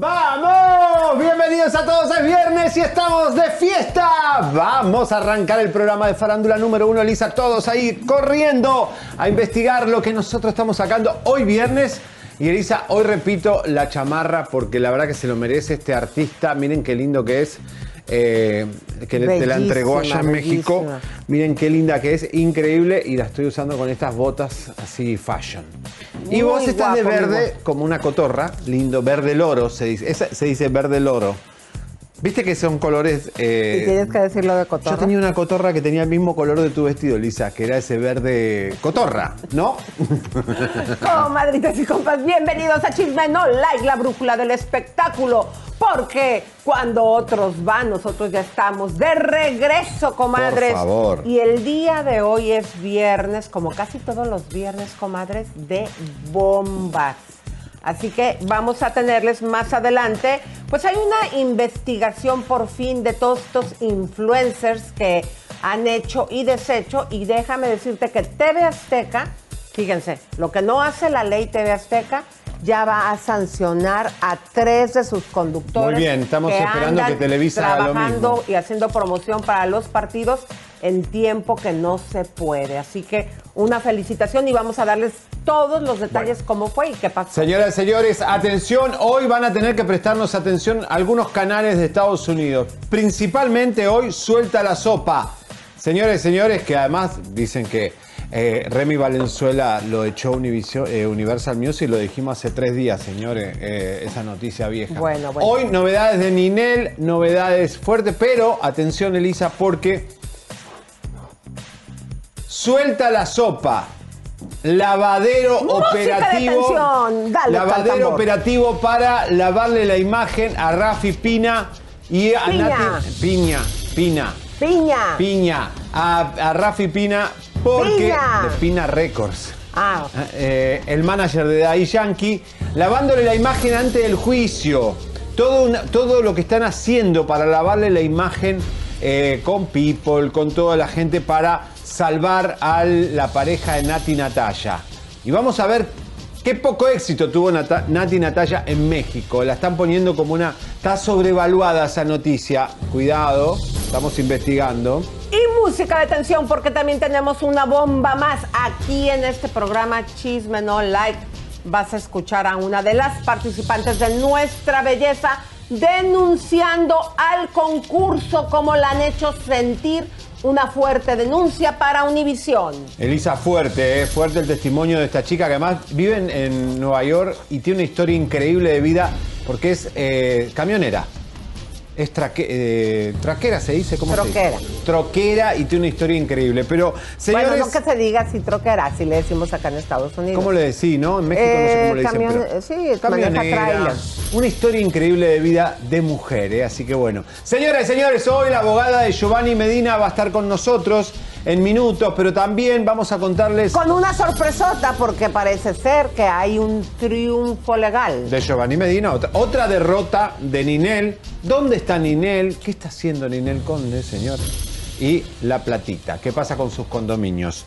¡Vamos! Bienvenidos a todos, es viernes y estamos de fiesta. Vamos a arrancar el programa de farándula número uno. Elisa, todos ahí corriendo a investigar lo que nosotros estamos sacando hoy viernes. Y Elisa, hoy repito la chamarra porque la verdad que se lo merece este artista. Miren qué lindo que es. eh, que te la entregó allá en Bellísima, México. bellísima. Miren qué linda que es, increíble. Y la estoy usando con estas botas así fashion. y vos estás de guapo, verde como una cotorra, lindo, verde loro se dice. Se dice verde loro. Viste que son colores. eh, Y tienes que decirlo de cotorra. yo tenía una cotorra que tenía el mismo color de tu vestido, Lisa, que era ese verde cotorra, ¿no? Comadritas y compas, bienvenidos a Chisme No Like, la brújula del espectáculo. Porque cuando otros van, nosotros ya estamos de regreso, comadres. Por favor. Y el día de hoy es viernes, como casi todos los viernes, comadres, de bombas. Así que vamos a tenerles más adelante. Pues hay una investigación por fin de todos estos influencers que han hecho y deshecho. Y déjame decirte que TV Azteca, fíjense, lo que no hace la ley TV Azteca ya va a sancionar a tres de sus conductores. Muy bien, estamos esperando que Televisa haga lo trabajando mismo. y haciendo promoción para los partidos en tiempo que no se puede. Así que una felicitación y vamos a darles todos los detalles cómo fue y qué pasó. Señoras y señores, atención, hoy van a tener que prestarnos atención algunos canales de Estados Unidos. Principalmente hoy suelta la sopa. Señores y señores, que además dicen que eh, Remy Valenzuela lo echó Univision- eh, Universal Music, lo dijimos hace tres días, señores, eh, esa noticia vieja. Bueno, bueno. Hoy novedades de Ninel, novedades fuertes, pero atención Elisa, porque suelta la sopa. Lavadero Música operativo. dale, lavadero operativo para lavarle la imagen a Rafi Pina y a Piña. Nati Piña. Pina. Piña. Piña. A, a Rafi Pina porque Piña. de Pina Records. Ah, Eh, el manager de Daddy Yankee, lavándole la imagen antes del juicio. Todo, una- todo lo que están haciendo para lavarle la imagen eh, con People, con toda la gente para salvar a la pareja de Nati Natalia. Y vamos a ver qué poco éxito tuvo Nata- Nati Natalia en México. La están poniendo como una... Está sobrevaluada esa noticia. Cuidado, estamos investigando. Y música de tensión porque también tenemos una bomba más aquí en este programa Chisme No Like. Vas a escuchar a una de las participantes de Nuestra Belleza denunciando al concurso como la han hecho sentir una fuerte denuncia para Univisión. Elisa, fuerte, eh, fuerte el testimonio de esta chica que además vive en, Nueva York y tiene una historia increíble de vida porque es eh, camionera. Es traque- eh, traquera, se dice, ¿cómo Troquera. se dice? Troquera y tiene una historia increíble. Pero, señores, Bueno, no que se diga si troquera, si le decimos acá en Estados Unidos. ¿cómo le decís, no? En México no sé Eh, cómo le dicen. pero- sí, camionera. Una historia increíble de vida de mujer, ¿eh? así que bueno. Señoras y señores, hoy la abogada de Giovanni Medina va a estar con nosotros en minutos, pero también vamos a contarles... Con una sorpresota porque parece ser que hay un triunfo legal. De Giovanni Medina, otra, otra derrota de Ninel. ¿Dónde está Ninel? ¿Qué está haciendo Ninel Conde, señor? Y la platita. ¿Qué pasa con sus condominios?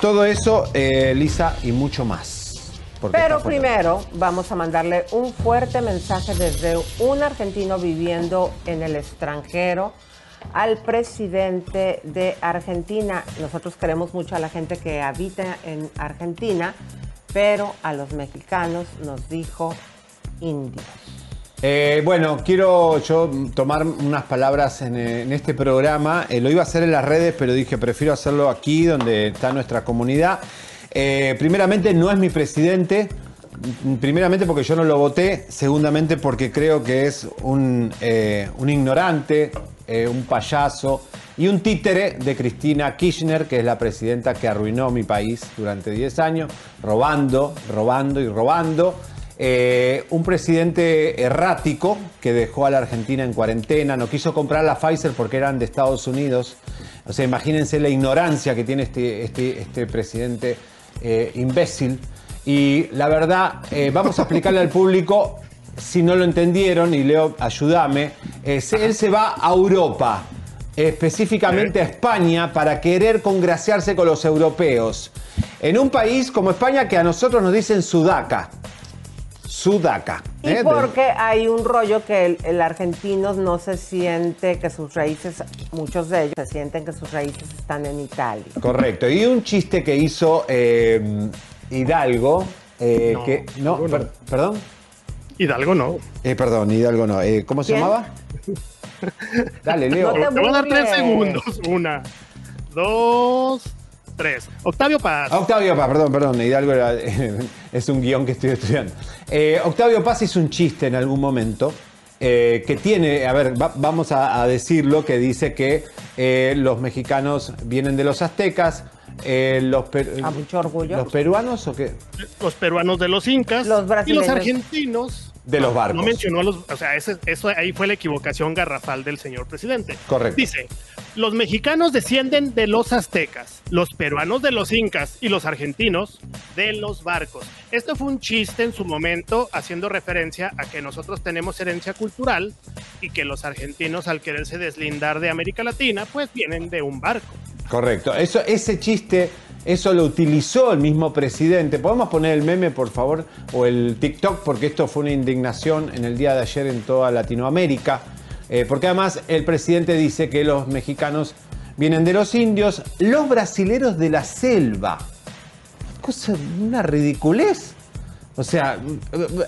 Todo eso, eh, Lisa, y mucho más. Pero primero vamos a mandarle un fuerte mensaje desde un argentino viviendo en el extranjero al presidente de Argentina. Nosotros queremos mucho a la gente que habita en Argentina, pero a los mexicanos nos dijo indios. Eh, bueno, quiero yo tomar unas palabras en, eh, este programa. Eh, lo iba a hacer en las redes, pero dije, prefiero hacerlo aquí, donde está nuestra comunidad. primeramente, no es mi presidente. Primeramente porque yo no lo voté. Segundamente porque creo que es un, un ignorante, un payaso y un títere de Cristina Kirchner, que es la presidenta que arruinó mi país durante 10 años, robando, robando y robando. Eh, un presidente errático que dejó a la Argentina en cuarentena, no quiso comprar la Pfizer porque eran de Estados Unidos. O sea, imagínense la ignorancia que tiene este, este, este presidente eh, imbécil. Y la verdad, eh, vamos a explicarle al público, si no lo entendieron, y Leo, ayúdame, él se va a Europa, específicamente a España, para querer congraciarse con los europeos. En un país como España que a nosotros nos dicen Sudaca. Sudaca. Y ¿eh? porque hay un rollo que el, argentino no se siente que sus raíces, muchos de ellos se sienten que sus raíces están en Italia. Correcto. Y un chiste que hizo eh, Hidalgo, eh, que no, perdón. Hidalgo no. perdón, Hidalgo no. ¿Cómo se llamaba? Dale, Leo. te, te voy a dar tres segundos. Una, dos, Octavio Paz. Octavio Paz, perdón, perdón. Hidalgo es un guion que estoy estudiando. Eh, Octavio Paz hizo un chiste en algún momento. Eh, que tiene, a ver, vamos a, decirlo, que dice que eh, los mexicanos vienen de los aztecas, los, a mucho orgullo. los peruanos o qué? Los peruanos de los incas los y los argentinos de los barcos. No mencionó a los, o sea, eso ahí fue la equivocación garrafal del señor presidente. Correcto. Dice, los mexicanos descienden de los aztecas, los peruanos de los incas y los argentinos de los barcos. Esto fue un chiste en su momento haciendo referencia a que nosotros tenemos herencia cultural y que los argentinos al quererse deslindar de América Latina, pues vienen de un barco. Correcto. Eso, ese chiste eso lo utilizó el mismo presidente. ¿Podemos poner el meme, por favor? O el TikTok, porque esto fue una indignación en el día de ayer en toda Latinoamérica. Eh, porque además el presidente dice que los mexicanos vienen de los indios, los brasileros de la selva. Cosa, una ridiculez. O sea,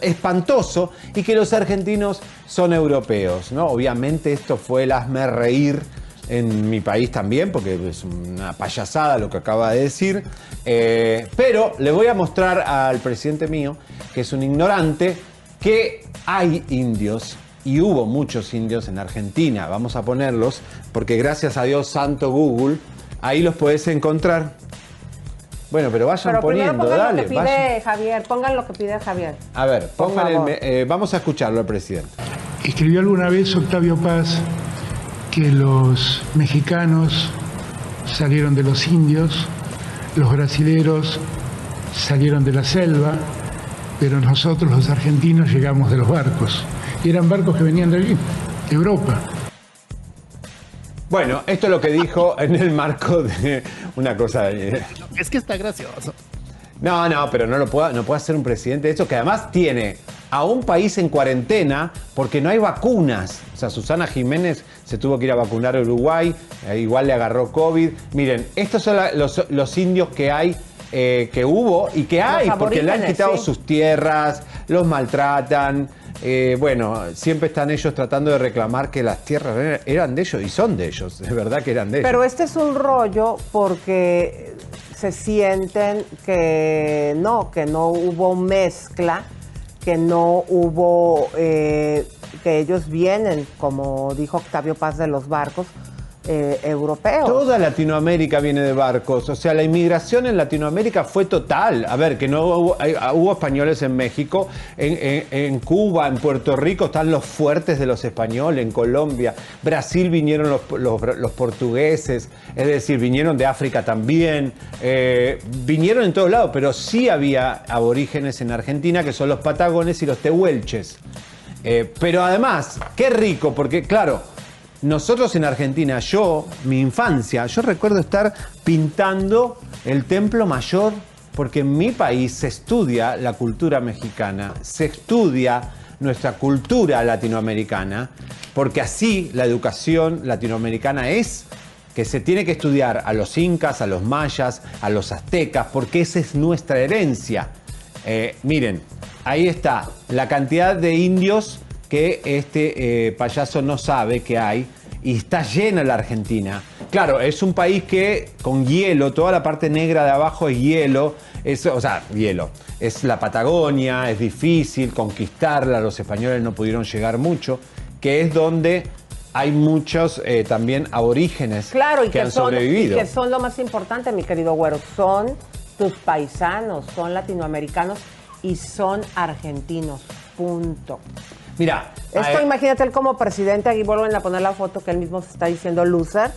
espantoso. Y que los argentinos son europeos, ¿no? Obviamente esto fue el hazme reír en mi país también, porque es una payasada lo que acaba de decir. Eh, pero le voy a mostrar al presidente mío, que es un ignorante, que hay indios y hubo muchos indios en Argentina. Vamos a ponerlos, porque gracias a Dios santo Google, ahí los puedes encontrar. Bueno, pero vayan poniendo, dale. Lo que pide Javier, pongan lo que pide Javier. A ver, pongan el, eh, vamos a escucharlo al presidente. Escribió alguna vez Octavio Paz que los mexicanos salieron de los indios, los brasileros salieron de la selva, pero nosotros los argentinos llegamos de los barcos. Y eran barcos que venían de allí, Europa. Bueno, esto es lo que dijo en el marco de una cosa. Es que está gracioso. No, no, pero no lo puede, no puede hacer un presidente de eso que además tiene a un país en cuarentena porque no hay vacunas. O sea, Susana Jiménez se tuvo que ir a vacunar a Uruguay, eh, igual le agarró COVID. Miren, estos son los, indios que hay, eh, que hubo y que hay, porque le han quitado sus tierras, los maltratan. Eh, bueno, siempre están ellos tratando de reclamar que las tierras eran de ellos y son de ellos, de verdad que eran de ellos. Pero este es un rollo porque se sienten que no, que no hubo mezcla, que no hubo, eh, que ellos vienen, como dijo Octavio Paz de los barcos, eh, europeos. Toda Latinoamérica viene de barcos, o sea, la inmigración en Latinoamérica fue total. A ver, que no hubo, hubo españoles en México, en, Cuba, en Puerto Rico están los fuertes de los españoles, en Colombia, Brasil vinieron los, portugueses, es decir, vinieron de África también, eh, vinieron en todos lados, pero sí había aborígenes en Argentina que son los patagones y los tehuelches. Eh, pero además, qué rico, porque claro, nosotros en Argentina, yo, mi infancia, yo recuerdo estar pintando el templo mayor porque en mi país se estudia la cultura mexicana, se estudia nuestra cultura latinoamericana, porque así la educación latinoamericana es que se tiene que estudiar a los incas, a los mayas, a los aztecas, porque esa es nuestra herencia. Eh, miren, ahí está la cantidad de indios que este eh, payaso no sabe que hay y está llena la Argentina. Claro, es un país que con hielo, toda la parte negra de abajo es hielo, es, o sea, hielo. Es la Patagonia, es difícil conquistarla, los españoles no pudieron llegar mucho, que es donde hay muchos eh, también aborígenes claro, y que, han son, sobrevivido. Y que son lo más importante, mi querido güero, son tus paisanos, son latinoamericanos y son argentinos. Punto. Mira, Esto eh, imagínate él como presidente, aquí vuelven a poner la foto que él mismo se está diciendo loser,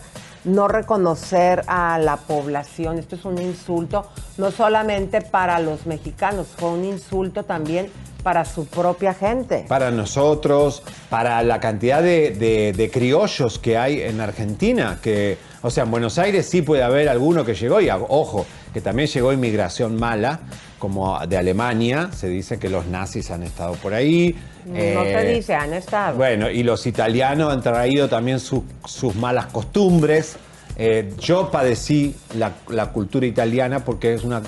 no reconocer a la población. Esto es un insulto, no solamente para los mexicanos, fue un insulto también para su propia gente. para nosotros, para la cantidad de, de- de criollos que hay en Argentina, que, o sea, en Buenos Aires sí puede haber alguno que llegó, y ojo, que también llegó inmigración mala, como de Alemania, se dice que los nazis han estado por ahí. no Eh, se dice, han estado. Bueno, y los italianos han traído también su- sus malas costumbres. Eh, yo padecí la, la cultura italiana porque es, una,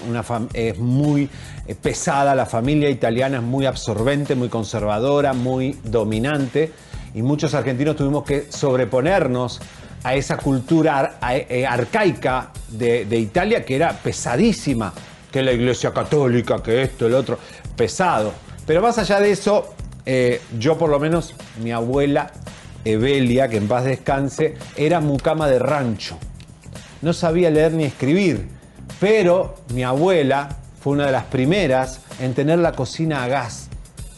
es muy eh, pesada, la familia italiana es muy absorbente, muy conservadora, muy dominante y muchos argentinos tuvimos que sobreponernos a esa cultura ar- eh, arcaica de, de Italia que era pesadísima, que la iglesia católica, que esto, el otro, pesado. Pero más allá de eso, eh, yo por lo menos, mi abuela Evelia, que en paz descanse, era mucama de rancho. No sabía leer ni escribir, pero mi abuela fue una de las primeras en tener la cocina a gas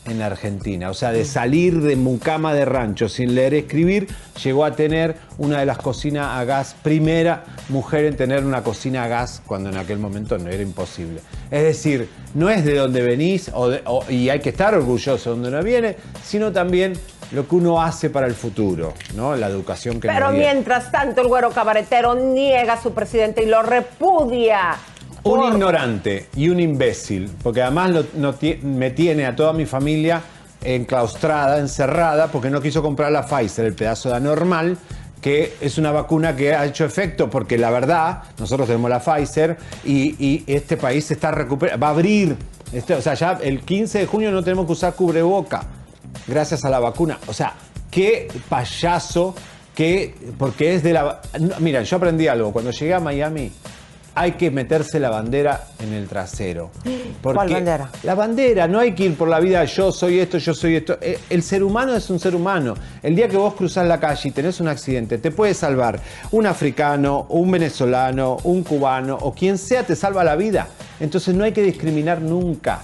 en Argentina. O sea, de salir de mucama de rancho sin leer y escribir, llegó a tener una de las cocinas a gas, primera mujer en tener una cocina a gas, cuando en aquel momento no era imposible. Es decir, no es de donde venís o de- o- y hay que estar orgulloso de donde uno viene, sino también lo que uno hace para el futuro, ¿no? La educación que Pero mientras tanto, el güero cabaretero niega a su presidente y lo repudia. Un ignorante y un imbécil, porque además me tiene a toda mi familia enclaustrada, encerrada, porque no quiso comprar la Pfizer, el pedazo de anormal, que es una vacuna que ha hecho efecto, porque la verdad, nosotros tenemos la Pfizer y, este país se está recuperando, va a abrir, este, o sea, ya el 15 de junio no tenemos que usar cubreboca, gracias a la vacuna. O sea, qué payaso, que, porque es de la... Mira, yo aprendí algo, cuando llegué a Miami, hay que meterse la bandera en el trasero. Porque bandera? La bandera, no hay que ir por la vida, yo soy esto, yo soy esto. Eh, El ser humano es un ser humano. El día que vos cruzás la calle y tenés un accidente, te puede salvar un africano, un venezolano, un cubano o quien sea, te salva la vida. Entonces no hay que discriminar nunca.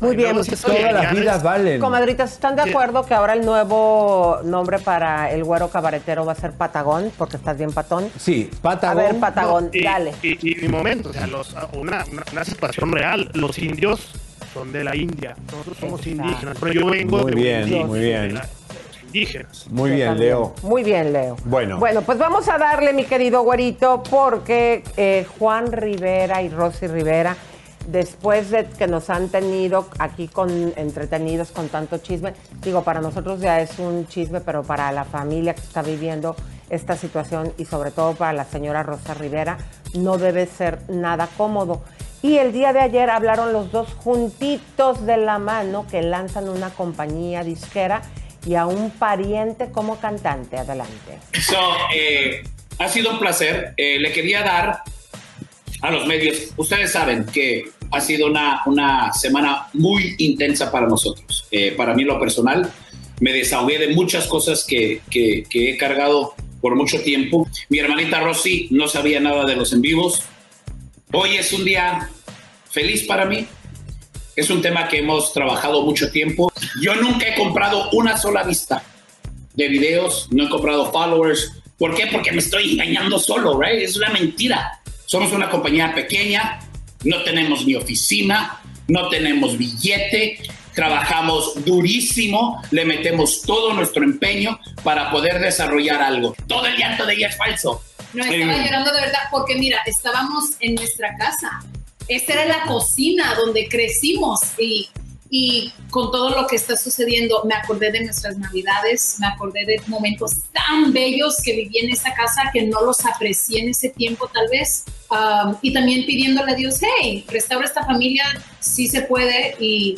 Muy Ay, bien, no, Todas las vidas valen. Comadritas, ¿están de acuerdo que ahora el nuevo nombre para el güero cabaretero va a ser Patagón? Porque estás bien patón. Sí, A Patagón. ver, Patagón, Y, dale. Y, y mi momento, o sea, los- una, una, una situación real. Los indios son de la India. Nosotros somos Exacto. indígenas. Pero yo vengo Muy de bien, indígena, muy bien. de la- indígenas. Muy bien, también. Leo. Muy bien, Leo. Bueno. Bueno, pues vamos a darle, mi querido güerito, porque eh, Juan Rivera y Rosy Rivera, después de que nos han tenido aquí con entretenidos con tanto chisme, digo, para nosotros ya es un chisme, pero para la familia que está viviendo esta situación y sobre todo para la señora Rosa Rivera, no debe ser nada cómodo. Y el día de ayer hablaron los dos juntitos de la mano que lanzan una compañía disquera y a un pariente como cantante. Adelante. So, eh, ha sido un placer. Eh, le quería dar a los medios, ustedes saben que ha sido una, una semana muy intensa para nosotros. Eh, para mí, lo personal, me desahogué de muchas cosas que, que- que he cargado por mucho tiempo. Mi hermanita Rosy no sabía nada de los en vivos. Hoy es un día feliz para mí. Es un tema que hemos trabajado mucho tiempo. Yo nunca he comprado una sola vista de videos, no he comprado followers. ¿Por qué? Porque me estoy engañando solo, right? Es una mentira. Somos una compañía pequeña, no tenemos ni oficina, no tenemos billete, trabajamos durísimo, le metemos todo nuestro empeño para poder desarrollar algo. Todo el llanto de ella es falso. No, estaba llorando de verdad porque mira, estábamos en nuestra casa esta era la cocina donde crecimos y, y con todo lo que está sucediendo, me acordé de nuestras navidades, me acordé de momentos tan bellos que viví en esa casa que no los aprecié en ese tiempo tal vez. Um, y también pidiéndole a Dios, hey, restaura esta familia, sí se puede y...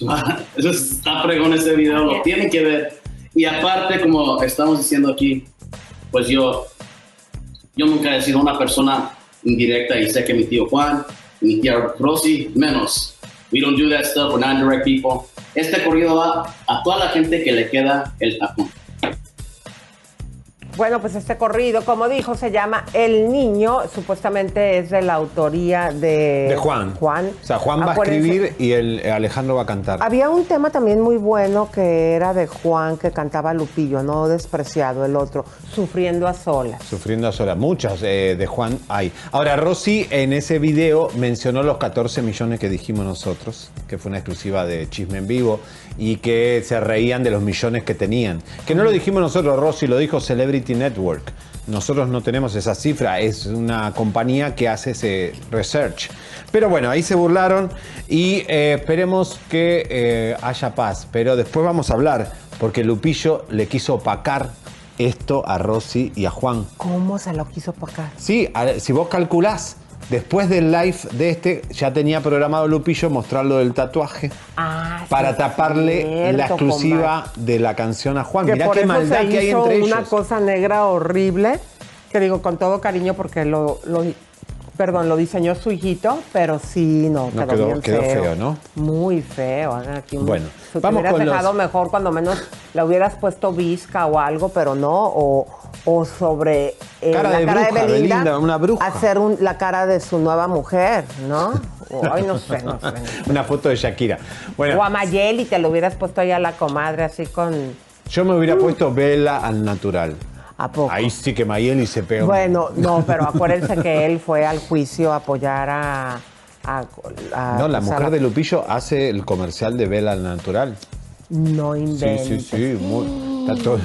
Eso está pregón ese video, lo tienen que ver. Y aparte, como estamos diciendo aquí, pues yo, yo nunca he sido una persona indirecta y sé que mi tío Juan, tía Rosy, menos. We don't do that stuff, we're not direct people. Este corrido va a toda la gente que le queda el tapón. Bueno, pues este corrido, como dijo, se llama El Niño, supuestamente es de la autoría de, De Juan. Juan. O sea, Juan va a escribir y el Alejandro va a cantar. Había un tema también muy bueno que era de Juan que cantaba Lupillo, no despreciado el otro, sufriendo a solas. Sufriendo a sola. Muchas eh, de Juan hay. Ahora, Rosy en ese video mencionó los 14 millones que dijimos nosotros, que fue una exclusiva de Chisme en Vivo, y que se reían de los millones que tenían. Que no lo dijimos nosotros, Rosy, lo dijo Celebrity Network. Nosotros no tenemos esa cifra, es una compañía que hace ese research. Pero bueno, ahí se burlaron y eh, esperemos que eh, haya paz. Pero después vamos a hablar, porque Lupillo le quiso opacar esto a Rosy y a Juan. ¿Cómo se lo quiso pagar? Sí, a- si vos calculás, después del live de este, ya tenía programado Lupillo mostrarlo del tatuaje Ah, para sí, taparle cierto, la exclusiva comadre. de la canción a Juan. Que Mirá por qué eso maldad se que hay entre una ellos. cosa negra horrible, que digo con todo cariño porque lo, lo- perdón, lo diseñó su hijito, pero sí, no, No, quedó, bien quedó feo. feo, ¿no? Muy feo. aquí un- Bueno, Te vamos hubieras con los- dejado mejor cuando menos le hubieras puesto visca o algo, pero no, o, o sobre eh, Cara la de cara bruja, de Belinda, Belinda, una bruja. hacer un- la cara de su nueva mujer, ¿no? Ay, no sé, no sé. Una foto de Shakira. Bueno, O a Mayeli te lo hubieras puesto ahí a la comadre así con... yo me hubiera puesto vela al natural. ¿A poco? Ahí sí que Mayeli se pegó. Bueno, no, pero acuérdense que él fue al juicio a apoyar a... a- a- no, la mujer de Lupillo hace el comercial de vela al natural. No Sí, inventes. sí, sí. muy- está todo-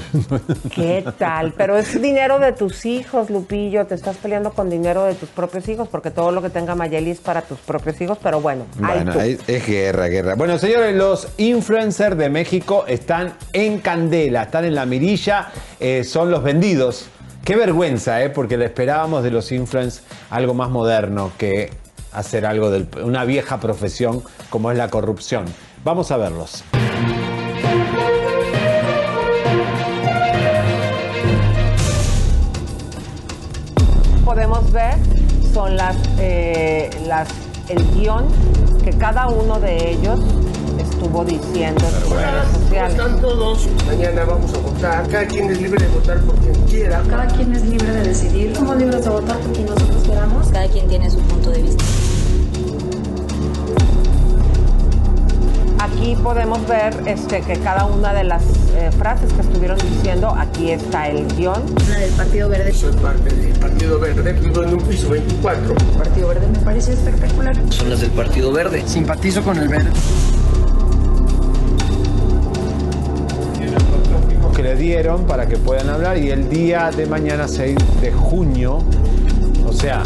¿Qué tal? Pero es dinero de tus hijos, Lupillo. Te estás peleando con dinero de tus propios hijos, porque todo lo que tenga Mayeli es para tus propios hijos, pero bueno, Bueno, es guerra, guerra. Bueno, señores, los influencers de México están en candela, están en la mirilla, eh, son los vendidos. Qué vergüenza, ¿eh? Porque le esperábamos de los influencers algo más moderno que hacer algo de una vieja profesión como es la corrupción. Vamos a verlos. Podemos ver son las, eh, las, el guion que cada uno de ellos estuvo diciendo en sus redes ¿Cómo sociales. están todos? Mañana vamos a votar. Cada quien es libre de votar por quien quiera. Cada quien es libre de decidir. Somos libres de votar por quien nosotros queramos. Cada quien tiene su punto de vista. Aquí podemos ver este, que cada una de las eh, frases que estuvieron diciendo, aquí está el guion. La del Partido Verde. Soy parte del Partido Verde. Vivo en un piso 24. El Partido Verde me parece espectacular. Son las del Partido Verde. Simpatizo con el verde. que le dieron para que puedan hablar y el día de mañana 6 de junio, o sea,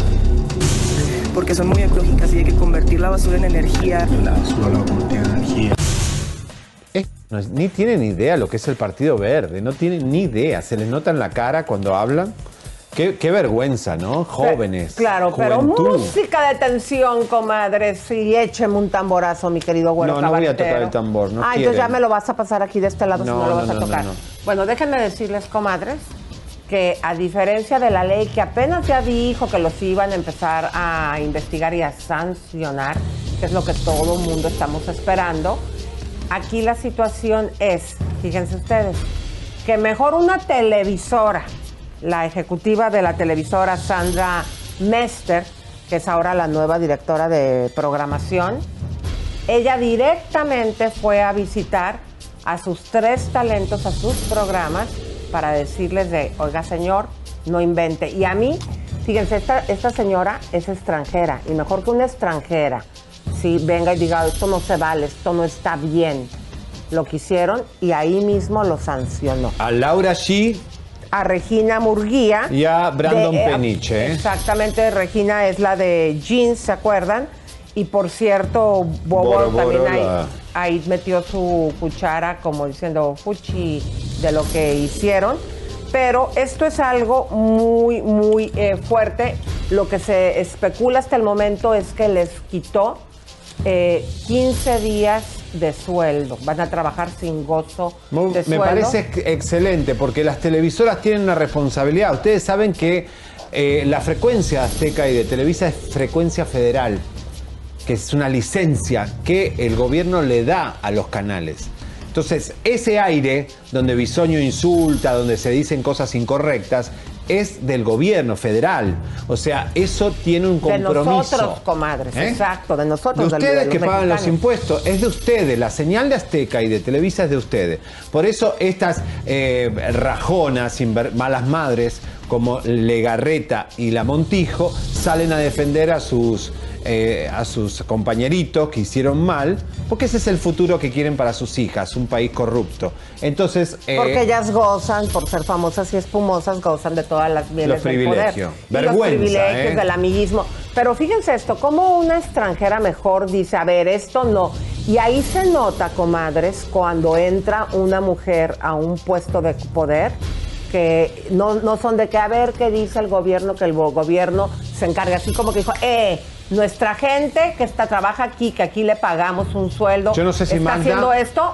porque son muy ecológicas y hay que convertir la basura en energía. La basura la en energía. eh, no es- ni tienen idea lo que es el Partido Verde, no tienen ni idea, se les nota en la cara cuando hablan. Qué, qué vergüenza, ¿no? Jóvenes. Claro, pero música de tensión, comadre. Sí, écheme un tamborazo, mi querido güero No, no voy a tocar el tambor, no Ah, entonces ya me lo vas a pasar aquí de este lado si No, no lo no, vas a no, tocar. no, no. Bueno, déjenme decirles, comadres, que a diferencia de la ley que apenas ya dijo que los iban a empezar a investigar y a sancionar, que es lo que todo el mundo estamos esperando, aquí la situación es, fíjense ustedes, que mejor una televisora, la ejecutiva de la televisora Sandra Mester, que es ahora la nueva directora de programación, ella directamente fue a visitar a sus tres talentos, a sus programas, para decirles de, oiga señor, no invente. Y a mí, fíjense, esta, esta señora es extranjera, y mejor que una extranjera, si venga y diga, esto no se vale, esto no está bien. Lo que hicieron y ahí mismo lo sancionó. A Laura G a Regina Murguía. Y a Brandon de- eh, Peniche, ¿eh? Exactamente, Regina es la de Jeans, ¿se acuerdan? Y por cierto, Bobo también ahí, ahí metió su cuchara como diciendo fuchi de lo que hicieron. Pero esto es algo muy, muy eh, fuerte. Lo que se especula hasta el momento es que les quitó eh, 15 días de sueldo. Van a trabajar sin gozo de Me parece ex- excelente porque las televisoras tienen una responsabilidad. Ustedes saben que eh, la frecuencia de Azteca y de Televisa es frecuencia federal, que es una licencia que el gobierno le da a los canales. Entonces, ese aire donde Bisoño insulta, donde se dicen cosas incorrectas, es del gobierno federal. O sea, eso tiene un de compromiso. nosotros, comadres, ¿Eh? exacto, de De nosotros. del- ustedes de que pagan los impuestos, es de ustedes. La señal de Azteca y de Televisa es de ustedes. Por eso estas eh, rajonas, malas madres, como Legarreta y La Montijo, salen a defender a sus, eh, a sus compañeritos que hicieron mal, porque ese es el futuro que quieren para sus hijas, un país corrupto. Entonces, eh, Porque ellas gozan, por ser famosas y espumosas, gozan de todas las bienes Los del poder. Y los Vergüenza, privilegios ¿eh? del amiguismo. Pero fíjense esto, como una extranjera mejor dice, a ver, esto no. Y ahí se nota, comadres, cuando entra una mujer a un puesto de poder, que no, no son de que a ver qué dice el gobierno, que el gobierno se encarga, así como que dijo, eh, nuestra gente que está, trabaja aquí, que aquí le pagamos un sueldo, Yo no sé si está haciendo esto,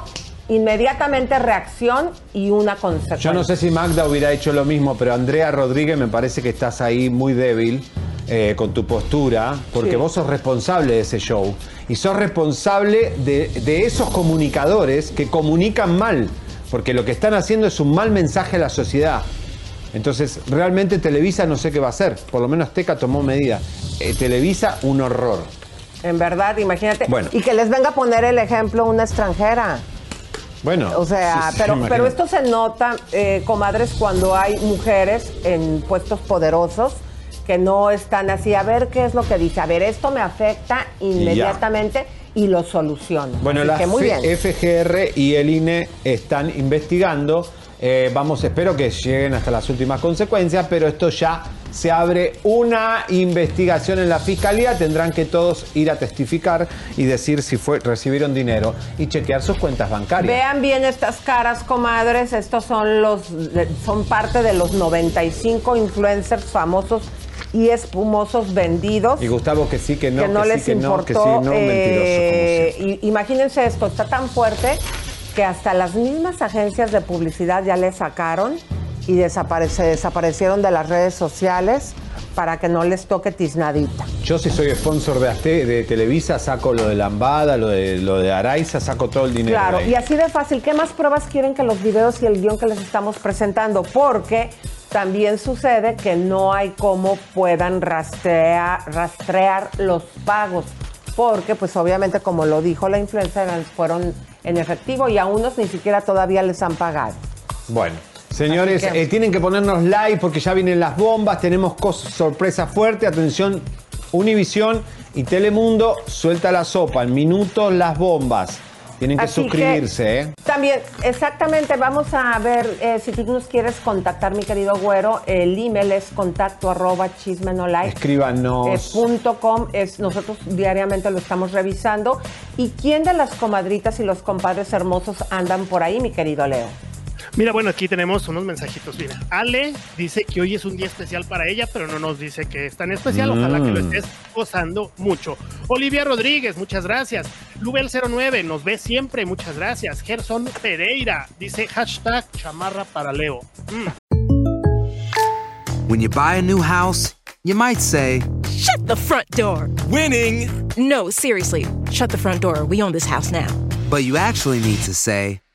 inmediatamente reacción y una consecuencia. Yo no sé si Magda hubiera hecho lo mismo, pero Andrea Rodríguez me parece que estás ahí muy débil eh, con tu postura, porque Sí. vos sos responsable de ese show. Y sos responsable de, de esos comunicadores que comunican mal, porque lo que están haciendo es un mal mensaje a la sociedad. Entonces, realmente Televisa no sé qué va a hacer. Por lo menos Teca tomó medida. Eh, Televisa, un horror. En verdad, imagínate. Bueno. Y que les venga a poner el ejemplo una extranjera. Bueno. O sea, sí, sí, pero, pero esto se nota, eh, comadres, cuando hay mujeres en puestos poderosos que no están así. A ver qué es lo que dice. A ver, esto me afecta inmediatamente y, lo soluciono. Bueno, Así la que muy F- bien. FGR y el INE están investigando. Eh, vamos, espero que lleguen hasta las últimas consecuencias, pero esto ya se abre una investigación en la fiscalía. Tendrán que todos ir a testificar y decir si fue, recibieron dinero y chequear sus cuentas bancarias. Vean bien estas caras, comadres. Estos son los, son parte de los 95 influencers famosos y espumosos vendidos. Y Gustavo que sí, que no, que no que les sí, que no, importó. que sí, no, eh, mentiroso y- imagínense esto, está tan fuerte que hasta las mismas agencias de publicidad ya le sacaron y desaparece, desaparecieron de las redes sociales para que no les toque tiznadita. Yo si soy sponsor de, Azte- de Televisa, saco lo de Lambada, lo de, lo de Araiza, saco todo el dinero. Claro, y así de fácil, ¿qué más pruebas quieren que los videos y el guion que les estamos presentando? Porque también sucede que no hay cómo puedan rastrear, rastrear los pagos. Porque, pues obviamente, como lo dijo la influencer, fueron en efectivo y a unos ni siquiera todavía les han pagado. Bueno, señores, que- eh, tienen que ponernos like porque ya vienen las bombas, tenemos cosas, sorpresa fuerte, atención, Univisión y Telemundo, suelta la sopa, en minutos las bombas. Tienen que Así suscribirse, ¿eh? También, exactamente, vamos a ver eh, si tú nos quieres contactar, mi querido güero. El email es contacto arroba chismenolike. Escríbanos. Eh, punto com es nosotros diariamente lo estamos revisando. ¿Y quién de las comadritas y los compadres hermosos andan por ahí, mi querido Leo? Mira, bueno, aquí tenemos unos mensajitos. Mira, Ale dice que hoy es un día especial para ella, pero no nos dice que es tan especial. Ojalá que lo Mm. estés gozando mucho. Olivia Rodríguez, muchas gracias. Lubel09 nos ve siempre, muchas gracias. Gerson Pereira dice hashtag chamarra para Leo. Mm. When you buy a new house, you might say, Shut the front door. Winning! No, seriously. Shut the front door. We own this house now. But you actually need to say,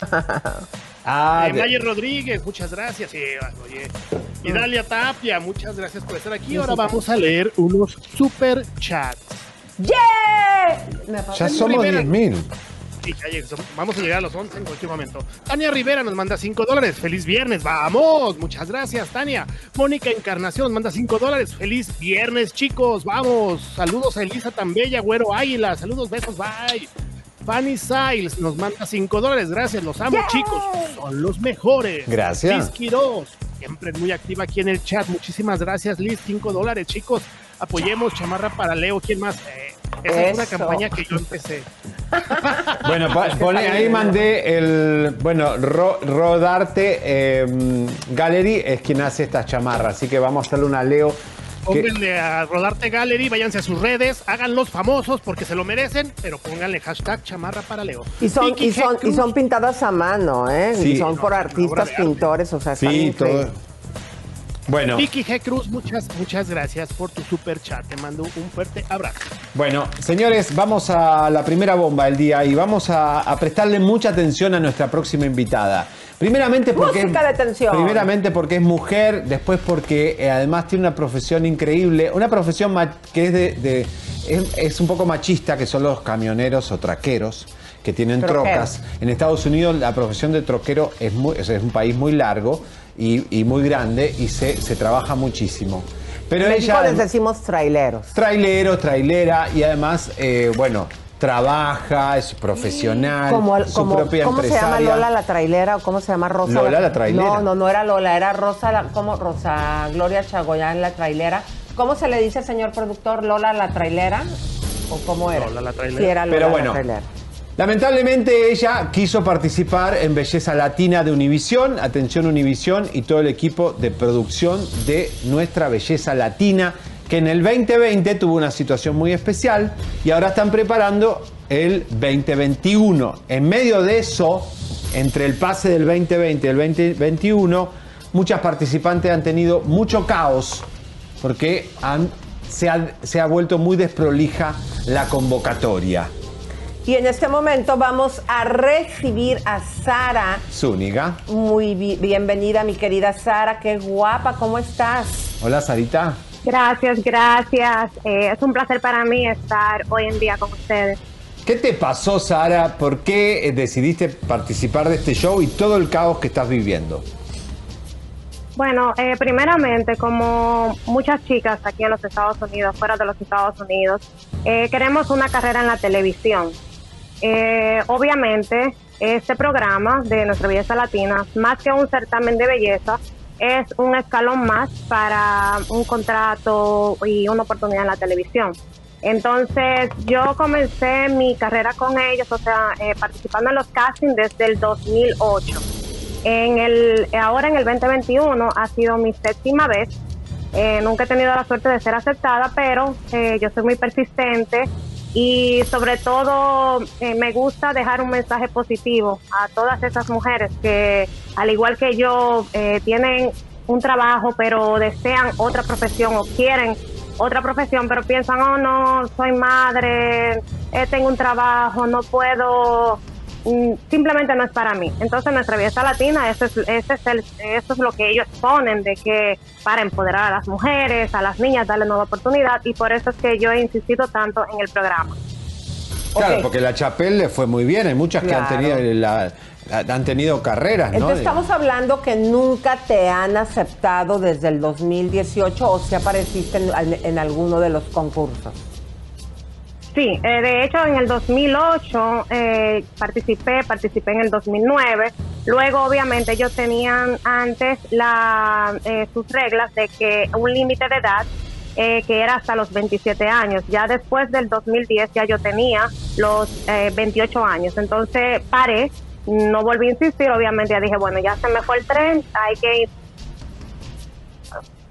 Ah, Eh, de- Mayer Rodríguez, muchas gracias. Y, oye, y Dalia Tapia, muchas gracias por estar aquí. Ahora vamos a leer unos super chats. ¡Yeah! ya somos 10.000. Sí, ya lleg- vamos a llegar a los 11 en cualquier momento. Tania Rivera nos manda 5 dólares. Feliz viernes, vamos. Muchas gracias, Tania. Mónica Encarnación nos manda 5 dólares. Feliz viernes, chicos, vamos. Saludos a Elisa Tambella, Güero Águila. Saludos, besos, bye. Fanny Siles nos manda 5 dólares. Gracias, los amo, chicos. Son los mejores. Gracias. Liz Quiroz, siempre muy activa aquí en el chat. Muchísimas gracias, Liz. 5 dólares, chicos. Apoyemos Chamarra para Leo. ¿Quién más? Eh, esa es una campaña que yo empecé. Bueno, pone- ahí mandé el. Bueno, Ro- Rodarte eh, Gallery es quien hace estas chamarras, así que vamos a hacerle una Leo. Pónganle a Rodarte Gallery, váyanse a sus redes, háganlos famosos porque se lo merecen, pero pónganle hashtag chamarra para Leo. Y son, Vicky y, son, G. Cruz, y son pintadas a mano, ¿eh? Sí. Y son por artistas, pintores, o sea, están Sí, todo. Bueno, Vicky G. Cruz, muchas, muchas gracias por tu super chat. Te mando un fuerte abrazo. bueno, señores, vamos a la primera bomba del día y vamos a, a prestarle mucha atención a nuestra próxima invitada. Primeramente porque, Música de primeramente porque es mujer, después porque eh, además tiene una profesión increíble, una profesión que es de, de- es, es un poco machista, que son los camioneros o traqueros que tienen Troquero. trocas. En Estados Unidos la profesión de troquero es, muy, o sea, es un país muy largo y, y muy grande y se, se trabaja muchísimo. Pero En ella les decimos traileros. trailero, trailera y además, eh, bueno, trabaja, es profesional, Como, el- su como- propia ¿Cómo se llama Lola la trailera o cómo se llama Rosa? Lola la trailera. No, no, no era Lola, era Rosa, la, como Rosa Gloria Chagoyán la trailera. ¿Cómo se le dice, señor productor, Lola la trailera? ¿O cómo era? Lola la trailera. Sí, era Lola Pero bueno, la trailera. lamentablemente ella quiso participar en Belleza Latina de Univisión, atención Univisión y todo el equipo de producción de nuestra Belleza Latina, que en el 2020 tuvo una situación muy especial y ahora están preparando el 2021. En medio de eso, entre el pase del 2020 y el 2021, muchas participantes han tenido mucho caos porque han- se, ha, se ha vuelto muy desprolija la convocatoria. Y en este momento vamos a recibir a Sara. Zúñiga. Muy bi- bienvenida, mi querida Sara. Qué guapa, ¿cómo estás? Hola, Sarita. Gracias, gracias. Eh, es un placer para mí estar hoy en día con ustedes. ¿Qué te pasó, Sara? ¿Por qué eh, decidiste participar de este show y todo el caos que estás viviendo? Bueno, eh, primeramente, como muchas chicas aquí en los Estados Unidos, fuera de los Estados Unidos, eh, queremos una carrera en la televisión. Eh, obviamente, este programa de Nuestra Belleza Latina, más que un certamen de belleza, es un escalón más para un contrato y una oportunidad en la televisión. Entonces, yo comencé mi carrera con ellos, o sea, eh, participando en los castings desde el 2008. En el, ahora en el 2021 ha sido mi séptima vez. Eh, nunca he tenido la suerte de ser aceptada, pero eh, yo soy muy persistente y sobre todo eh, me gusta dejar un mensaje positivo a todas esas mujeres que, al igual que yo, eh, tienen un trabajo, pero desean otra profesión o quieren otra profesión, pero piensan, oh no, soy madre, eh, tengo un trabajo, no puedo, simplemente no es para mí. Entonces nuestra belleza latina, ese es, ese es el, eso es lo que ellos ponen, de que para empoderar a las mujeres, a las niñas, darle nueva oportunidad, y por eso es que yo he insistido tanto en el programa. Claro, porque la Chapelle le fue muy bien. Hay muchas que han tenido, la- la- han tenido carreras, ¿no? Entonces estamos hablando que nunca te han aceptado desde el 2018 o si apareciste en, en alguno de los concursos. Sí, eh, de hecho en el 2008 eh, participé, participé en el 2009. Luego, obviamente, ellos tenían antes la, eh, sus reglas de que un límite de edad eh, que era hasta los 27 años. Ya después del 2010 ya yo tenía los eh, 28 años. Entonces paré, no volví a insistir, obviamente ya dije, bueno, ya se me fue el tren, hay que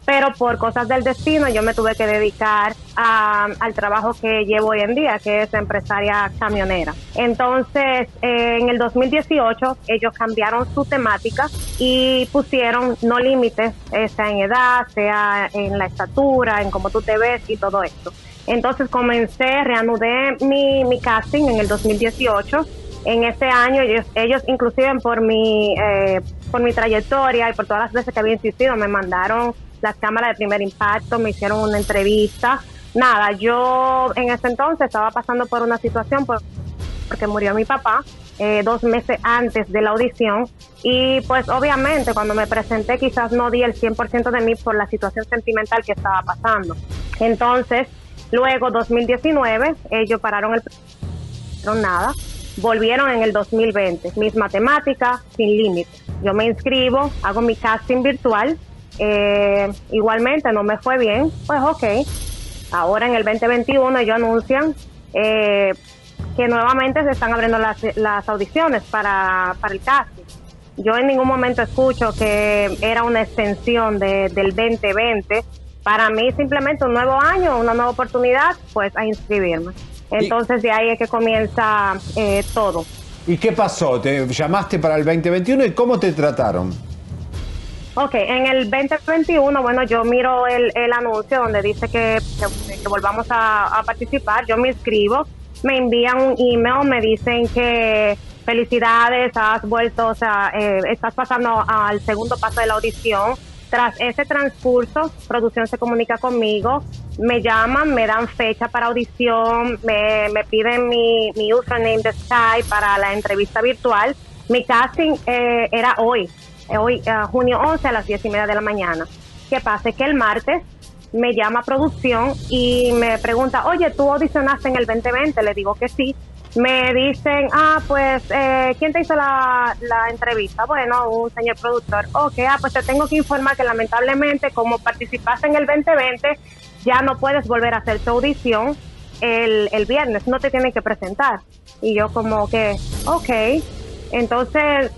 pero por cosas del destino yo me tuve que dedicar a- al trabajo que llevo hoy en día, que es empresaria camionera. Entonces, en el 2018 ellos cambiaron su temática y pusieron no límites, eh, sea en edad, sea en la estatura, en cómo tú te ves y todo esto. Entonces comencé, reanudé mi, mi casting en el 2018 en ese año ellos, ellos inclusive por mi eh, por mi trayectoria y por todas las veces que había insistido me mandaron las cámaras de primer impacto me hicieron una entrevista nada yo en ese entonces estaba pasando por una situación por- porque murió mi papá eh, dos meses antes de la audición y pues obviamente cuando me presenté quizás no di el 100% de mí por la situación sentimental que estaba pasando entonces luego 2019 ellos pararon el no nada. Volvieron en el 2020. Mis matemáticas sin límite. Yo me inscribo, hago mi casting virtual. Eh, igualmente no me fue bien. Pues ok. Ahora en el 2021 ellos anuncian eh, que nuevamente se están abriendo las, las audiciones para, para el casting. Yo en ningún momento escucho que era una extensión de- del 2020. Para mí simplemente un nuevo año, una nueva oportunidad, pues a inscribirme. Entonces de ahí es que comienza eh, todo. ¿Y qué pasó? ¿Te llamaste para el 2021 y cómo te trataron? Ok, en el 2021, bueno, yo miro el, el anuncio donde dice que, que- volvamos a, a participar, yo me inscribo, me envían un email, me dicen que felicidades, has vuelto, o sea, eh, estás pasando al segundo paso de la audición. Tras ese transcurso, producción se comunica conmigo, me llaman, me dan fecha para audición, me, me piden mi, mi username de Skype para la entrevista virtual. Mi casting eh, era hoy, hoy, eh, junio 11 a las 10 y media de la mañana. ¿Qué pasa? Que el martes me llama producción y me pregunta, oye, ¿tú audicionaste en el 2020? Le digo que sí. Me dicen, ah, pues, eh, ¿quién te hizo la, la entrevista? Bueno, un señor productor. Ok, ah, pues te tengo que informar que lamentablemente, como participaste en el 2020, ya no puedes volver a hacer tu audición el, el viernes, no te tienen que presentar. Y yo como que, ok. Entonces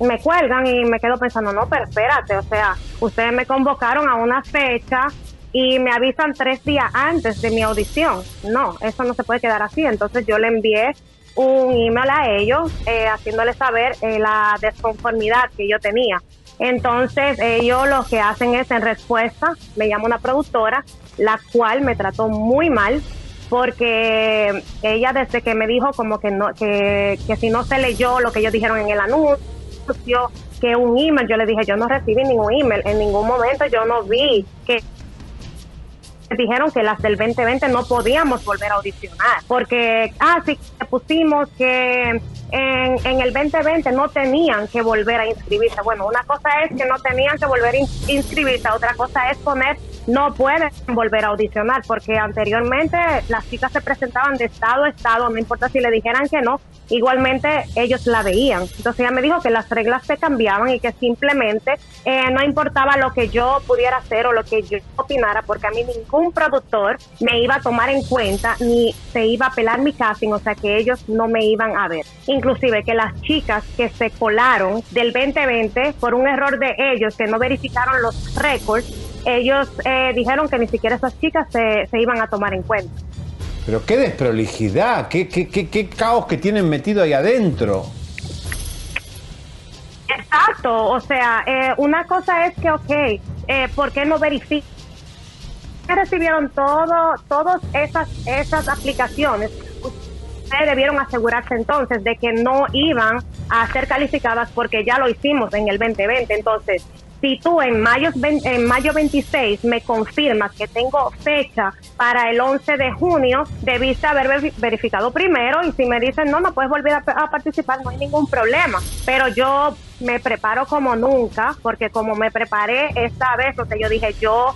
me cuelgan y me quedo pensando, no, pero espérate, o sea, ustedes me convocaron a una fecha y me avisan tres días antes de mi audición. No, eso no se puede quedar así. Entonces yo le envié un email a ellos eh, haciéndoles saber eh, la desconformidad que yo tenía. Entonces ellos lo que hacen es en respuesta, me llama una productora, la cual me trató muy mal porque ella desde que me dijo como que no que, que si no se leyó lo que ellos dijeron en el anuncio que un email yo le dije yo no recibí ningún email en ningún momento yo no vi que dijeron que las del 2020 no podíamos volver a audicionar porque ah sí que pusimos que en, en el 2020 no tenían que volver a inscribirse. Bueno una cosa es que no tenían que volver a in- inscribirse otra cosa es poner no pueden volver a audicionar porque anteriormente las chicas se presentaban de estado a estado, no importa si le dijeran que no, igualmente ellos la veían. Entonces ella me dijo que las reglas se cambiaban y que simplemente eh, no importaba lo que yo pudiera hacer o lo que yo opinara porque a mí ningún productor me iba a tomar en cuenta ni se iba a pelar mi casting, o sea que ellos no me iban a ver. Inclusive que las chicas que se colaron del 2020 por un error de ellos que no verificaron los récords, ellos eh, dijeron que ni siquiera esas chicas se, se iban a tomar en cuenta. Pero qué desprolijidad, qué, qué, qué, qué caos que tienen metido ahí adentro. Exacto, o sea, eh, una cosa es que, ok, eh, ¿por qué no verifican? recibieron todo, todas esas, esas aplicaciones? Ustedes debieron asegurarse entonces de que no iban a ser calificadas porque ya lo hicimos en el 2020. Entonces, si tú en mayo, en mayo 26 me confirmas que tengo fecha para el 11 de junio, debiste haber ver- verificado primero y si me dicen no, no puedes volver a, participar, no hay ningún problema. Pero yo me preparo como nunca, porque como me preparé esta vez, o sea, yo dije, yo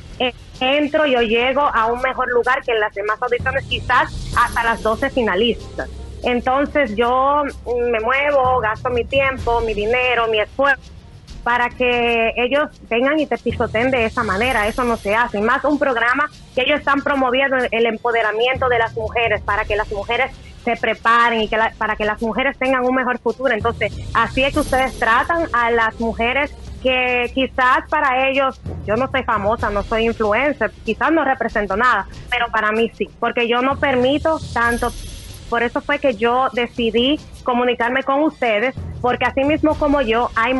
entro, yo llego a un mejor lugar que en las demás audiciones, quizás hasta las 12 finalistas. Entonces yo mm, me muevo, gasto mi tiempo, mi dinero, mi esfuerzo para que ellos vengan y te pisoteen de esa manera. Eso no se hace. Más un programa que ellos están promoviendo el empoderamiento de las mujeres, para que las mujeres se preparen y que la- para que las mujeres tengan un mejor futuro. Entonces, así es que ustedes tratan a las mujeres que quizás para ellos, yo no soy famosa, no soy influencer, quizás no represento nada, pero para mí sí, porque yo no permito tanto por eso fue que yo decidí comunicarme con ustedes, porque así mismo como yo, hay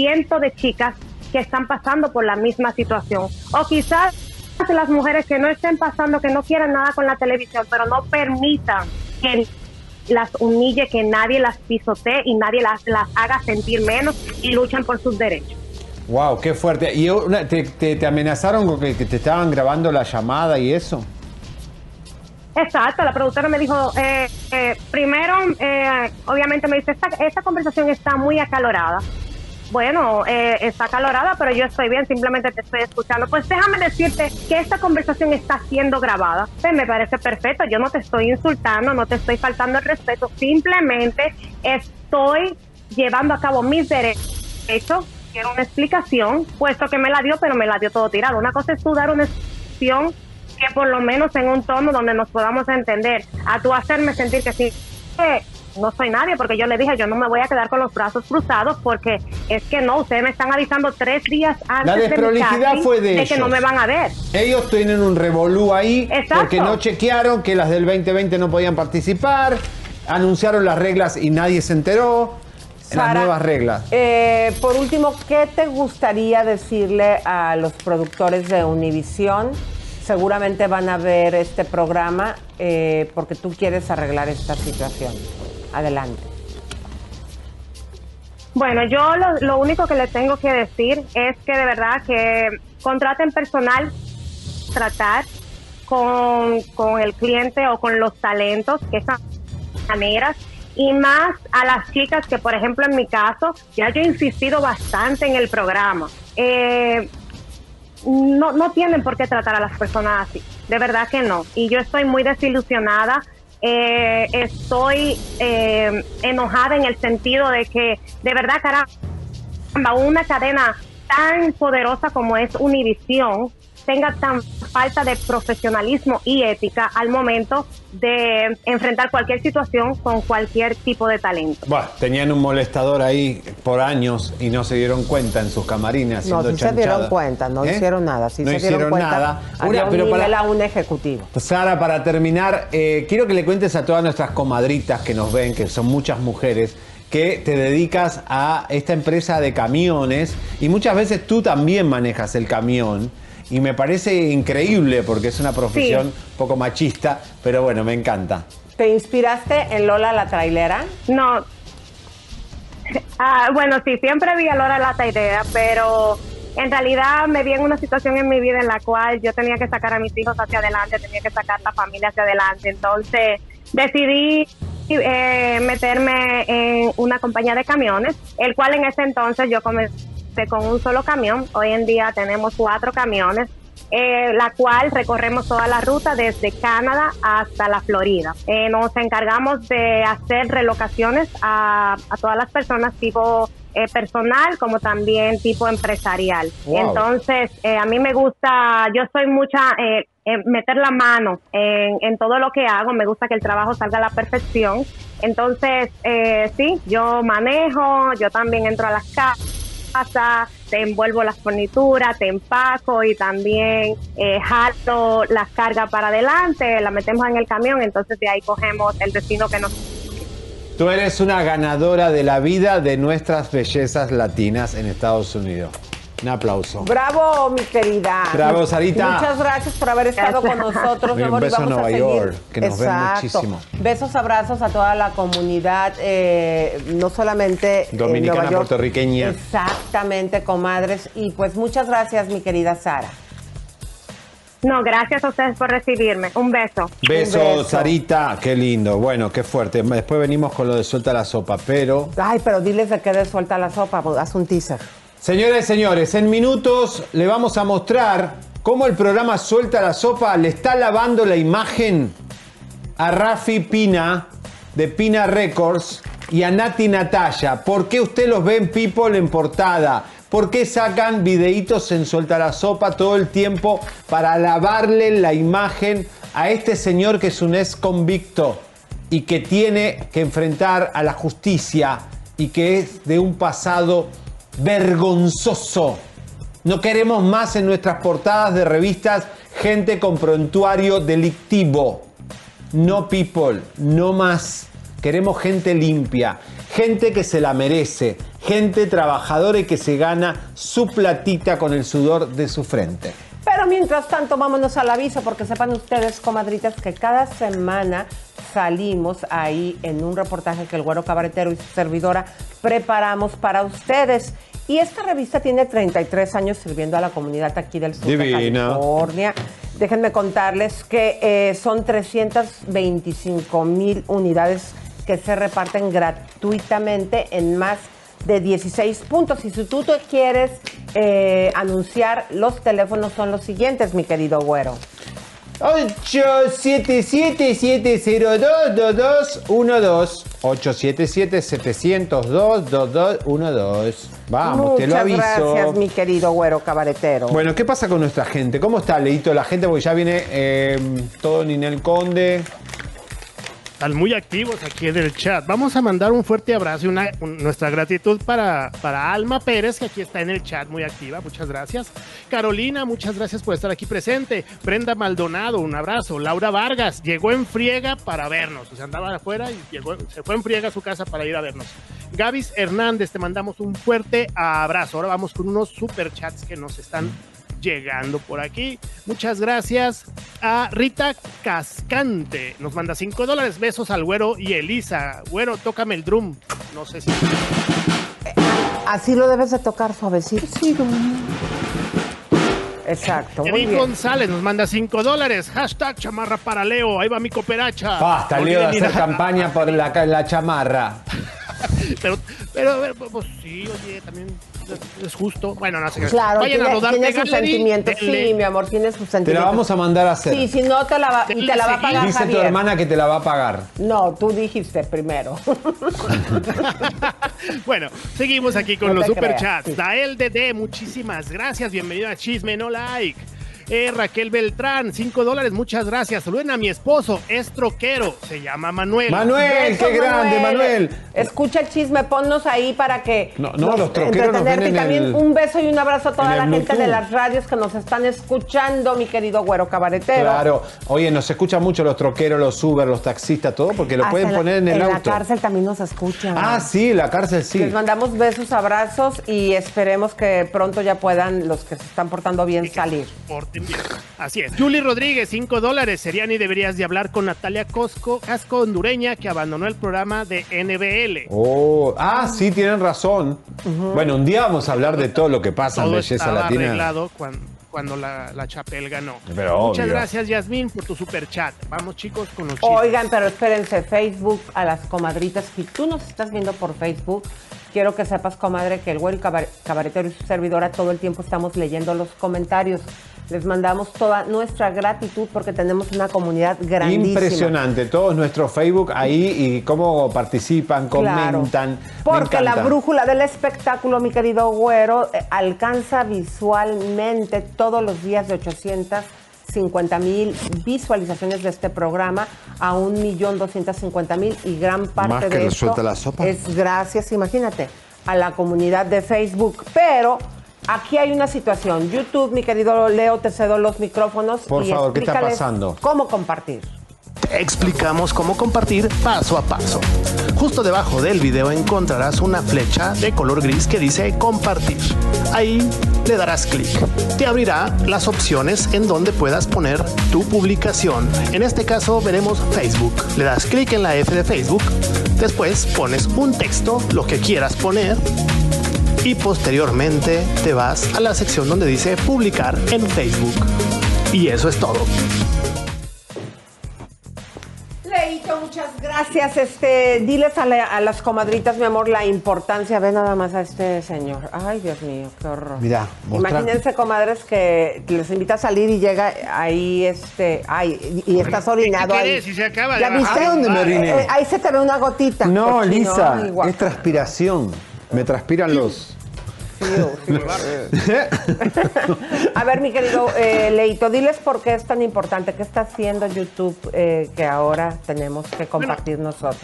cientos de chicas que están pasando por la misma situación. O quizás las mujeres que no estén pasando, que no quieran nada con la televisión, pero no permitan que las humille, que nadie las pisotee y nadie las, las haga sentir menos y luchan por sus derechos. Wow, qué fuerte. ¿Y una- te, te- te amenazaron con que, que te estaban grabando la llamada y eso? Exacto, la productora me dijo, eh, eh, primero, eh, obviamente me dice, esta, esta conversación está muy acalorada. Bueno, eh, está acalorada, pero yo estoy bien, simplemente te estoy escuchando. Pues déjame decirte que esta conversación está siendo grabada. Pues me parece perfecto, yo no te estoy insultando, no te estoy faltando el respeto, simplemente estoy llevando a cabo mis derechos. Quiero una explicación, puesto que me la dio, pero me la dio todo tirado. Una cosa es tú dar una explicación que por lo menos en un tono donde nos podamos entender, a tú hacerme sentir que sí, no soy nadie, porque yo le dije, yo no me voy a quedar con los brazos cruzados, porque es que no, ustedes me están avisando tres días antes La de desprolijidad casting fue de, ellos. que no me van a ver. Ellos tienen un revolú ahí Exacto. porque no chequearon que las del 2020 no podían participar, anunciaron las reglas y nadie se enteró. las nuevas reglas. eh, por último, ¿qué te gustaría decirle a los productores de Univisión? Seguramente van a ver este programa eh, porque tú quieres arreglar esta situación. Adelante. Bueno, yo lo, lo único que les tengo que decir es que de verdad que contraten personal, tratar con, con el cliente o con los talentos, que esas maneras, y más a las chicas que, por ejemplo, en mi caso, ya yo he insistido bastante en el programa. Eh, no, no tienen por qué tratar a las personas así, de verdad que no. Y yo estoy muy desilusionada, eh, estoy eh, enojada en el sentido de que, de verdad, caramba, una cadena tan poderosa como es Univisión tenga tan falta de profesionalismo y ética al momento de enfrentar cualquier situación con cualquier tipo de talento. Bueno, tenían un molestador ahí por años y no se dieron cuenta en sus camarines No, sí se dieron chanchada. cuenta, no ¿Eh? hicieron nada. Sí no se hicieron dieron cuenta. nada. Una- un pero para- a un ejecutivo. Sara, para terminar, eh, quiero que le cuentes a todas nuestras comadritas que nos ven, que son muchas mujeres, que te dedicas a esta empresa de camiones y muchas veces tú también manejas el camión. Y me parece increíble porque es una profesión un poco machista, pero bueno, me encanta. ¿Te inspiraste en Lola la trailera? No. Ah, bueno, sí, siempre vi a Lora la idea, pero en realidad me vi en una situación en mi vida en la cual yo tenía que sacar a mis hijos hacia adelante, tenía que sacar la familia hacia adelante. Entonces decidí eh, meterme en una compañía de camiones, el cual en ese entonces yo comencé con un solo camión. Hoy en día tenemos cuatro camiones eh, la cual recorremos toda la ruta desde Canadá hasta la Florida. Eh, nos encargamos de hacer relocaciones a, a todas las personas tipo eh, personal como también tipo empresarial. Wow. Entonces, eh, a mí me gusta, yo soy mucha, meter la mano en, en todo lo que hago, me gusta que el trabajo salga a la perfección. Entonces, eh, sí, yo manejo, yo también entro a las casas te envuelvo las fornituras, te empaco y también eh, las cargas para adelante, la metemos en el camión, entonces de ahí cogemos el destino que nos... Tú eres una ganadora de la vida de nuestras bellezas latinas en Estados Unidos. Un aplauso. Bravo, mi querida. Bravo, Sarita. Muchas gracias por haber estado con nosotros. Un beso a vamos Nueva seguir. York, que nos ven Exacto. muchísimo. Besos, abrazos a toda la comunidad, eh, no solamente en Dominicana, Nueva York. puertorriqueña. Exactamente, comadres. Y pues muchas gracias, mi querida Sara. No, gracias a ustedes por recibirme. Un beso. Besos, Sarita. Qué lindo. Bueno, qué fuerte. Después venimos con lo de suelta la sopa, pero... Ay, pero diles de qué de suelta la sopa, pues, haz un teaser. Señoras y señores, en minutos le vamos a mostrar cómo el programa Suelta la Sopa le está lavando la imagen a Rafi Pina de Pina Records y a Nati Natalia. ¿Por qué usted los ve en People en portada? ¿Por qué sacan videitos en Suelta la Sopa todo el tiempo para lavarle la imagen a este señor que es un ex convicto y que tiene que enfrentar a la justicia y que es de un pasado vergonzoso? No queremos más en nuestras portadas de revistas gente con prontuario delictivo. No people, no más. Queremos gente limpia, gente que se la merece, gente trabajadora y que se gana su platita con el sudor de su frente. Pero mientras tanto, vámonos al aviso, porque sepan ustedes, comadritas, que cada semana salimos ahí en un reportaje que el Güero Cabaretero y su servidora preparamos para ustedes. Y esta revista tiene 33 años sirviendo a la comunidad aquí del sur de. California. Déjenme contarles que eh, son 325 mil unidades que se reparten gratuitamente en más de 16 puntos. Y si tú te quieres eh, anunciar, los teléfonos son los siguientes, mi querido güero. 877-702-2212 877-702-2212 Vamos, te lo Muchas aviso. gracias, mi querido güero cabaretero. Bueno, ¿qué pasa con nuestra gente? ¿Cómo está, Leito, la gente? Porque ya viene eh, todo Ninel Conde. Están muy activos aquí en el chat. Vamos a mandar un fuerte abrazo y una, un- nuestra gratitud para, para Alma Pérez, que aquí está en el chat muy activa. Muchas gracias. Carolina, muchas gracias por estar aquí presente. Brenda Maldonado, un abrazo. Laura Vargas, llegó en friega para vernos. O sea, andaba afuera y llegó, se fue en friega a su casa para ir a vernos. Gavis Hernández, te mandamos un fuerte abrazo. Ahora vamos con unos super chats que nos están llegando por aquí. Muchas gracias a Rita Cascante. Nos manda 5 dólares. Besos al güero y Elisa. Güero, tócame el drum. No sé si. Así lo debes de tocar suavecito. Exacto, muy Kevin bien. González nos manda 5 dólares. Hashtag chamarra para Leo. Ahí va mi cooperacha. Basta, Leo, de hacer campaña por la, la chamarra. Pero, pero, pero, pues sí, oye, también es- justo. Bueno, no sé qué. Claro, Vayan tiene, a rodar tiene sus sentimientos. Sí, mi amor, tiene sus sentimientos. Te la vamos a mandar a hacer. Sí, si no te la va, y te la va a pagar Dice tu Javier. hermana que te la va a pagar. No, tú dijiste primero. Bueno, seguimos aquí con No los superchats. sí. Dael DD, muchísimas gracias. Bienvenido a Chisme No Like. Eh, Raquel Beltrán, 5 dólares, muchas gracias. Saluden a mi esposo, es troquero, se llama Manuel. Manuel, qué grande, Manuel. Escucha el chisme, ponnos ahí para que No, no, los troqueros nos entretenerte. ven en Y también el- un beso y un abrazo a toda en la gente de las radios que nos están escuchando, mi querido güero cabaretero. Claro. Oye, nos escuchan mucho los troqueros, los Uber, los taxistas, todo, porque lo Hasta pueden la- poner en el la auto. cárcel también nos escuchan. Ah, sí, la cárcel sí. Les mandamos besos, abrazos y esperemos que pronto ya puedan los que se están portando bien salir. Bien. Así es. Julie Rodríguez, 5 dólares. Seriani, deberías de hablar con Natalia Cosco, Casco hondureña, que abandonó el programa de NBL. Oh, ah, sí, tienen razón. Bueno, un día vamos a hablar de todo lo que pasa en Todo Belleza estaba Latina. arreglado cuando, cuando la, la Chapel ganó. Pero Muchas obvio. gracias, Yasmín, por tu super chat. Vamos, chicos, con los chismes. Oigan, pero espérense, Facebook a las comadritas. Si tú nos estás viendo por Facebook, quiero que sepas, comadre, que el cabar- cabaretero y su servidora todo el tiempo estamos leyendo los comentarios. Les mandamos toda nuestra gratitud porque tenemos una comunidad grandísima. Impresionante, todos nuestro Facebook ahí y cómo participan, comentan. Me Porque la brújula del espectáculo, mi querido güero, eh, alcanza visualmente todos los días de 850 mil visualizaciones de este programa a 1.250.000 y gran parte Más que de esto la sopa. es gracias, imagínate, a la comunidad de Facebook. Pero aquí hay una situación. YouTube, mi querido Leo, te cedo los micrófonos. Por y favor, ¿qué está pasando? ¿Cómo compartir? explicamos cómo compartir paso a paso. Justo debajo del video encontrarás una flecha de color gris que dice compartir. Ahí le darás clic. Te abrirá las opciones en donde puedas poner tu publicación. En este caso veremos Facebook. Le das clic en la F de Facebook. Después pones un texto, lo que quieras poner. Y posteriormente te vas a la sección donde dice publicar en Facebook. Y eso es todo. Leito, muchas gracias. Este, diles a, la- a las comadritas, mi amor, la importancia. Ve nada más a este señor. Ay, Dios mío, qué horror. Mira, mostra- Imagínense, comadres, que les invita a salir y llega ahí, este, ay, y estás orinado ¿Qué ahí. Si se acaba ¿Ya de viste? bajar. ¿A dónde me oriné? Eh, ahí se te ve una gotita. No, Lisa, es transpiración. Me transpiran los. A ver, mi querido eh, Leito, diles por qué es tan importante, qué está haciendo YouTube eh, que ahora tenemos que compartir nosotros.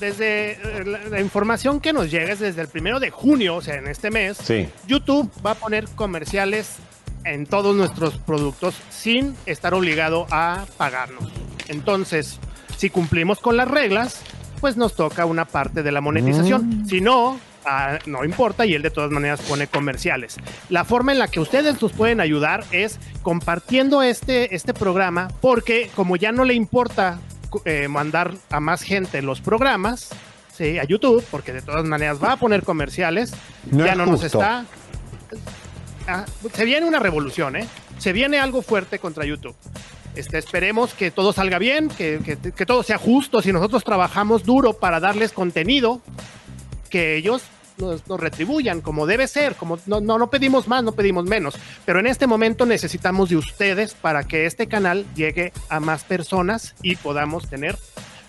Desde eh, la, la información que nos llega es desde el primero de junio, o sea, en este mes, Sí. YouTube va a poner comerciales en todos nuestros productos sin estar obligado a pagarnos. Entonces, si cumplimos con las reglas, pues nos toca una parte de la monetización. Si no, ah, no importa y él de todas maneras pone comerciales. La forma en la que ustedes nos pueden ayudar es compartiendo este, este programa porque como ya no le importa eh, mandar a más gente los programas, sí, a YouTube, porque de todas maneras va a poner comerciales, No ya no nos justo. está Ah, se viene una revolución, ¿eh? Se viene algo fuerte contra YouTube. Este, esperemos que todo salga bien, que, que- que todo sea justo. Si nosotros trabajamos duro para darles contenido, que ellos nos, nos retribuyan como debe ser. Como no, no, no pedimos más, no pedimos menos. Pero en este momento necesitamos de ustedes para que este canal llegue a más personas y podamos tener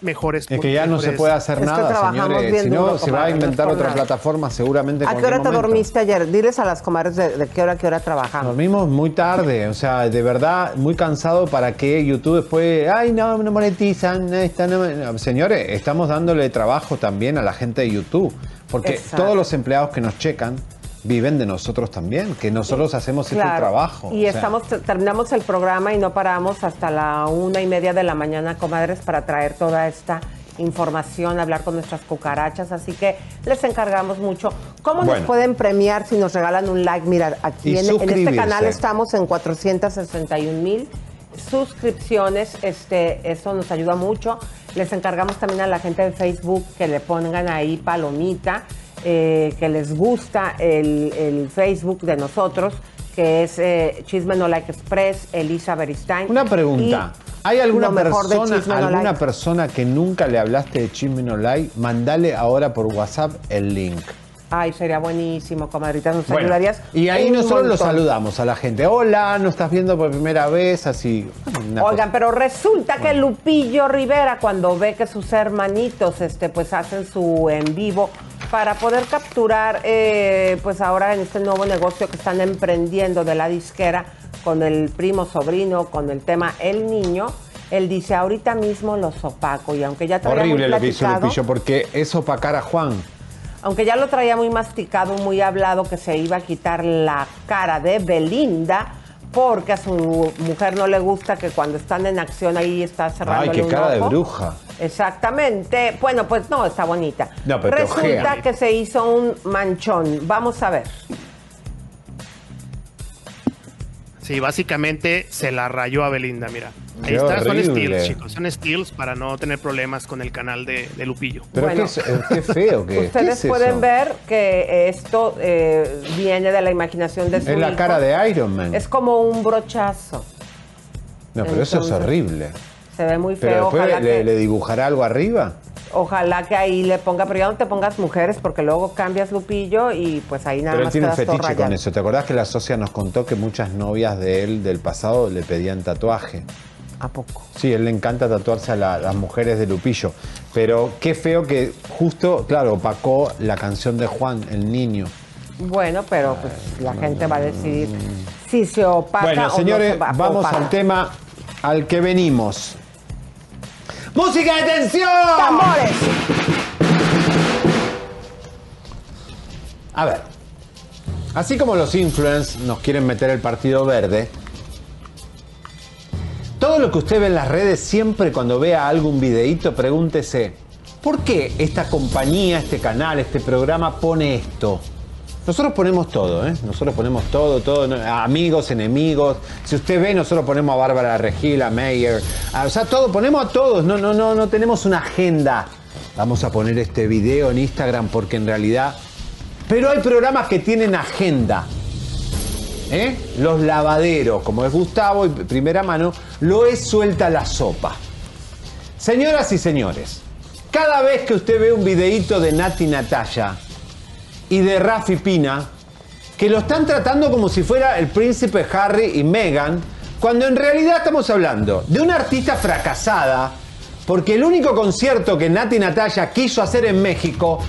mejores. Es que ya no se puede hacer nada, señores. Si no, se va a es inventar otra plataforma seguramente. en ¿A qué hora te momento. dormiste ayer? Diles a las comadres de, de qué hora qué hora trabajamos. Dormimos muy tarde, o sea, de verdad muy cansado para que YouTube después, ay, no, no monetizan, no". No, Señores, estamos dándole trabajo también a la gente de YouTube, porque Exacto. todos los empleados que nos checan viven de nosotros también, que nosotros hacemos este trabajo. Y sea. estamos, terminamos el programa y no paramos hasta la una y media de la mañana, comadres, para traer toda esta información, hablar con nuestras cucarachas. Así que les encargamos mucho. ¿Cómo nos pueden premiar si nos regalan un like? Mira, aquí en, en este canal estamos en 461 mil suscripciones. Este, eso nos ayuda mucho. Les encargamos también a la gente de Facebook que le pongan ahí palomita, eh, que les gusta el, el Facebook de nosotros, que es eh, Chisme No Like Express, Elisa Beristain. Una pregunta. Y ¿Hay alguna persona, alguna Like. persona que nunca le hablaste de Chisme No Like? Mandale ahora por WhatsApp el link. Ay, sería buenísimo, comadrita. Nos Bueno, ayudarías. y ahí nosotros lo montón. saludamos a la gente. Hola, ¿no estás viendo por primera vez? Así. Oigan, pero resulta que Lupillo Rivera, cuando ve que sus hermanitos este, pues hacen su en vivo para poder capturar, eh, pues ahora en este nuevo negocio que están emprendiendo de la disquera con el primo sobrino, con el tema El Niño, él dice, ahorita mismo los opaco. Y aunque ya traía Horrible lo que hizo Lupillo, porque es opacar a Juan. Aunque ya lo traía muy masticado, muy hablado, que se iba a quitar la cara de Belinda, porque a su mujer no le gusta que cuando están en acción ahí está cerrando Ay, qué cara de bruja. Exactamente. Bueno, pues no, está bonita. No, pero Resulta que se hizo un manchón. Vamos a ver. Sí, básicamente se la rayó a Belinda, mira. Ahí Qué está, son steals, chicos. Son steals para no tener problemas con el canal de, de Lupillo. Pero Bueno. qué, es- qué feo que Ustedes pueden ver que esto eh, viene de la imaginación de su Es la hijo. cara de Iron Man. Es como un brochazo. no, pero eso es horrible. Se ve muy Pero feo. después Ojalá le, que, le dibujará algo arriba. Ojalá que ahí le ponga, pero ya no te pongas mujeres porque luego cambias Lupillo y pues ahí nada Pero él más tiene un fetiche con eso. ¿Te acordás que la socia nos contó que muchas novias de él del pasado le pedían tatuaje? ¿A poco? Sí, él le encanta tatuarse a la- las mujeres de Lupillo. Pero qué feo que justo, claro, opacó la canción de Juan, el niño. Bueno, pero pues la gente va a decidir si se opaca bueno, o señores, no se va- vamos al tema al que venimos. ¡Música de tensión! ¡Tambores! A ver, así como los influencers nos quieren meter el partido verde, todo lo que usted ve en las redes, siempre cuando vea algún videíto, pregúntese, ¿por qué esta compañía, este canal, este programa pone esto? Nosotros ponemos todo, ¿eh? Nosotros ponemos todo, todo, amigos, enemigos. Si usted ve, nosotros ponemos a Bárbara Regil, a Meyer, a- o sea, todo, ponemos a todos. No, no, no, no tenemos una agenda. Vamos a poner este video en Instagram porque en realidad. Pero hay programas que tienen agenda. ¿eh? Los lavaderos, como es Gustavo y primera mano, lo es suelta la sopa. Señoras y señores, cada vez que usted ve un videíto de Nati Natalia y de Rafi Pina, que lo están tratando como si fuera el príncipe Harry y Meghan, cuando en realidad estamos hablando de una artista fracasada, porque el único concierto que Nati Natalia quiso hacer en México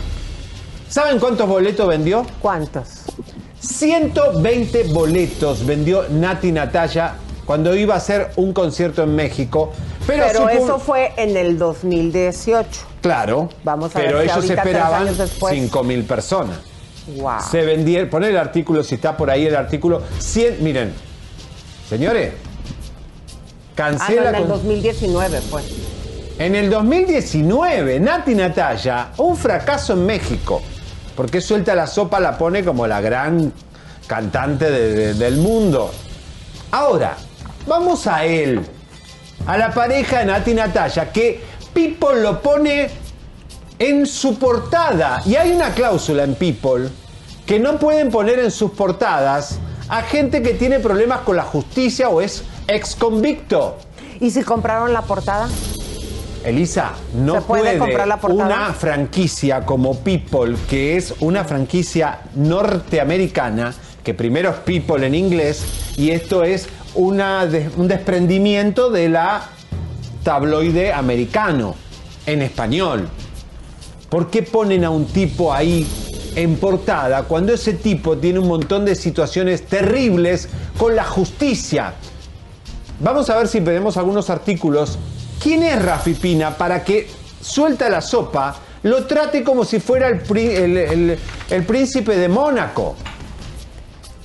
¿Saben cuántos boletos vendió? ¿Cuántos? 120 boletos vendió Nati Natalia cuando iba a hacer un concierto en México. Pero, Pero, eso fue en el 2018. Claro. Vamos a pero ver si ellos esperaban años después. 5 mil personas. Wow. Se vendieron, poner el artículo si está por ahí el artículo. 100, miren, señores, Ah, no, cancela. en el con- 2019 fue. En el 2019, Nati Natalia, un fracaso en México. Porque suelta la sopa, la pone como la gran cantante de- de- del mundo. Ahora, vamos a él, a la pareja de Nati Natalia, que People lo pone en su portada. Y hay una cláusula en People que no pueden poner en sus portadas a gente que tiene problemas con la justicia o es ex convicto. ¿Y si compraron la portada? Elisa, no ¿Se puede comprar la portada? una franquicia como People, que es una franquicia norteamericana, que primero es People en inglés, y esto es una de- un desprendimiento de la tabloide americano en español. ¿Por qué ponen a un tipo ahí en portada cuando ese tipo tiene un montón de situaciones terribles con la justicia? Vamos a ver si pedimos algunos artículos. ¿Quién es Rafi Pina para que suelta la sopa, lo trate como si fuera el, el- el- el príncipe de Mónaco?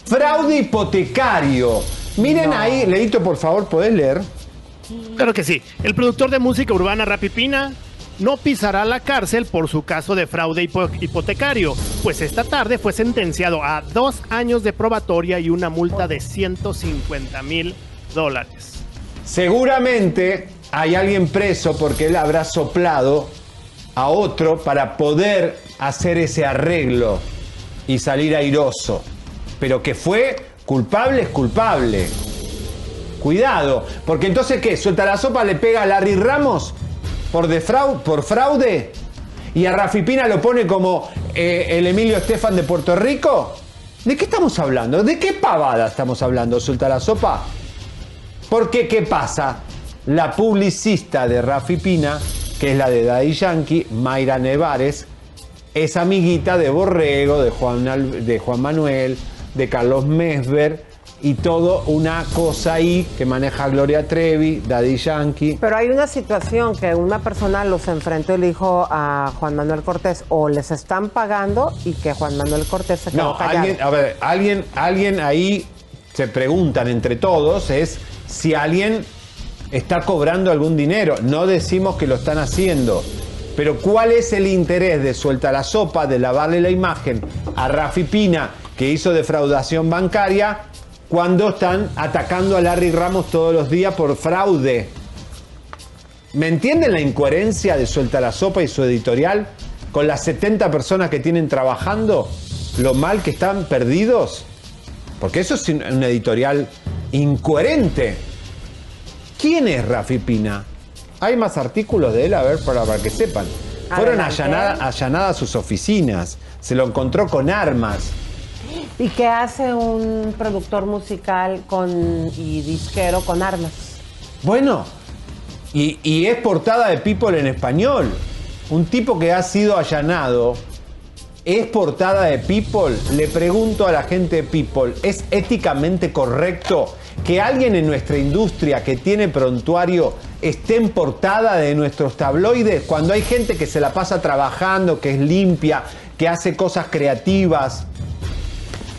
Fraude hipotecario. Miren No. ahí, Leito, por favor, ¿podés leer? Claro que sí. El productor de música urbana Rapi Pina no pisará la cárcel por su caso de fraude hipo- hipotecario, pues esta tarde fue sentenciado a dos años de probatoria y una multa de 150 mil dólares. Seguramente hay alguien preso porque él habrá soplado a otro para poder hacer ese arreglo y salir airoso. Pero que fue culpable es culpable. Cuidado, porque entonces ¿qué? ¿Suelta la sopa, le pega a Larry Ramos por, por fraude? ¿Y a Rafi Pina lo pone como eh, el Emilio Estefan de Puerto Rico? ¿De qué estamos hablando? ¿De qué pavada estamos hablando? ¿Suelta la sopa? Porque, ¿qué pasa? La publicista de Rafi Pina, que es la de Daddy Yankee, Mayra Nevares, es amiguita de Borrego, de Juan, de Juan Manuel, de Carlos Mesver y todo una cosa ahí que maneja Gloria Trevi, Daddy Yankee. Pero hay una situación que una persona los enfrentó y le dijo a Juan Manuel Cortés o les están pagando y que Juan Manuel Cortés se quedó No, callado. alguien, a ver, alguien, alguien ahí se preguntan entre todos es si alguien está cobrando algún dinero. No decimos que lo están haciendo. Pero ¿cuál es el interés de suelta la sopa, de lavarle la imagen a Rafi Pina, que hizo defraudación bancaria, cuando están atacando a Larry Ramos todos los días por fraude? ¿Me entienden la incoherencia de Suelta la Sopa y su editorial? Con las 70 personas que tienen trabajando, lo mal que están perdidos. Porque eso es un editorial incoherente. ¿Quién es Rafi Pina? Hay más artículos de él, a ver, para, para que sepan. Fueron allanadas, allanadas sus oficinas. Se lo encontró con armas. ¿Y qué hace un productor musical con, y disquero con armas? Bueno, y, y es portada de People en español. Un tipo que ha sido allanado es portada de People. Le pregunto a la gente de People, ¿es éticamente correcto que alguien en nuestra industria que tiene prontuario esté en portada de nuestros tabloides cuando hay gente que se la pasa trabajando, que es limpia, que hace cosas creativas?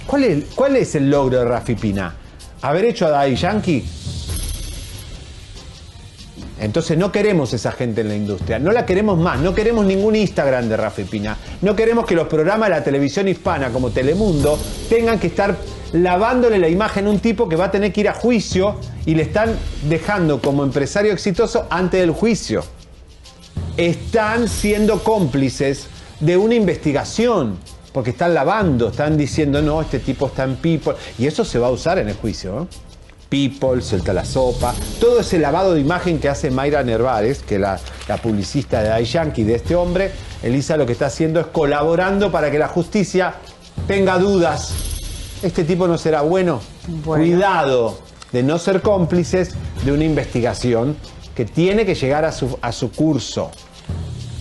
¿Cuál es, el logro de Rafi Pina? ¿Haber hecho a Daddy Yankee? Entonces no queremos esa gente en la industria, no la queremos más, no queremos ningún Instagram de Rafi Pina, no queremos que los programas de la televisión hispana como Telemundo tengan que estar lavándole la imagen a un tipo que va a tener que ir a juicio y le están dejando como empresario exitoso antes del juicio. Están siendo cómplices de una investigación, porque están lavando, están diciendo, no, este tipo está en People, y eso se va a usar en el juicio. ¿eh? People, suelta la sopa, todo ese lavado de imagen que hace Mayra Nervares, que es la, la publicista de Yankee de este hombre, Elisa lo que está haciendo es colaborando para que la justicia tenga dudas. Este tipo no será bueno. Cuidado de no ser cómplices de una investigación que tiene que llegar a su, a su curso.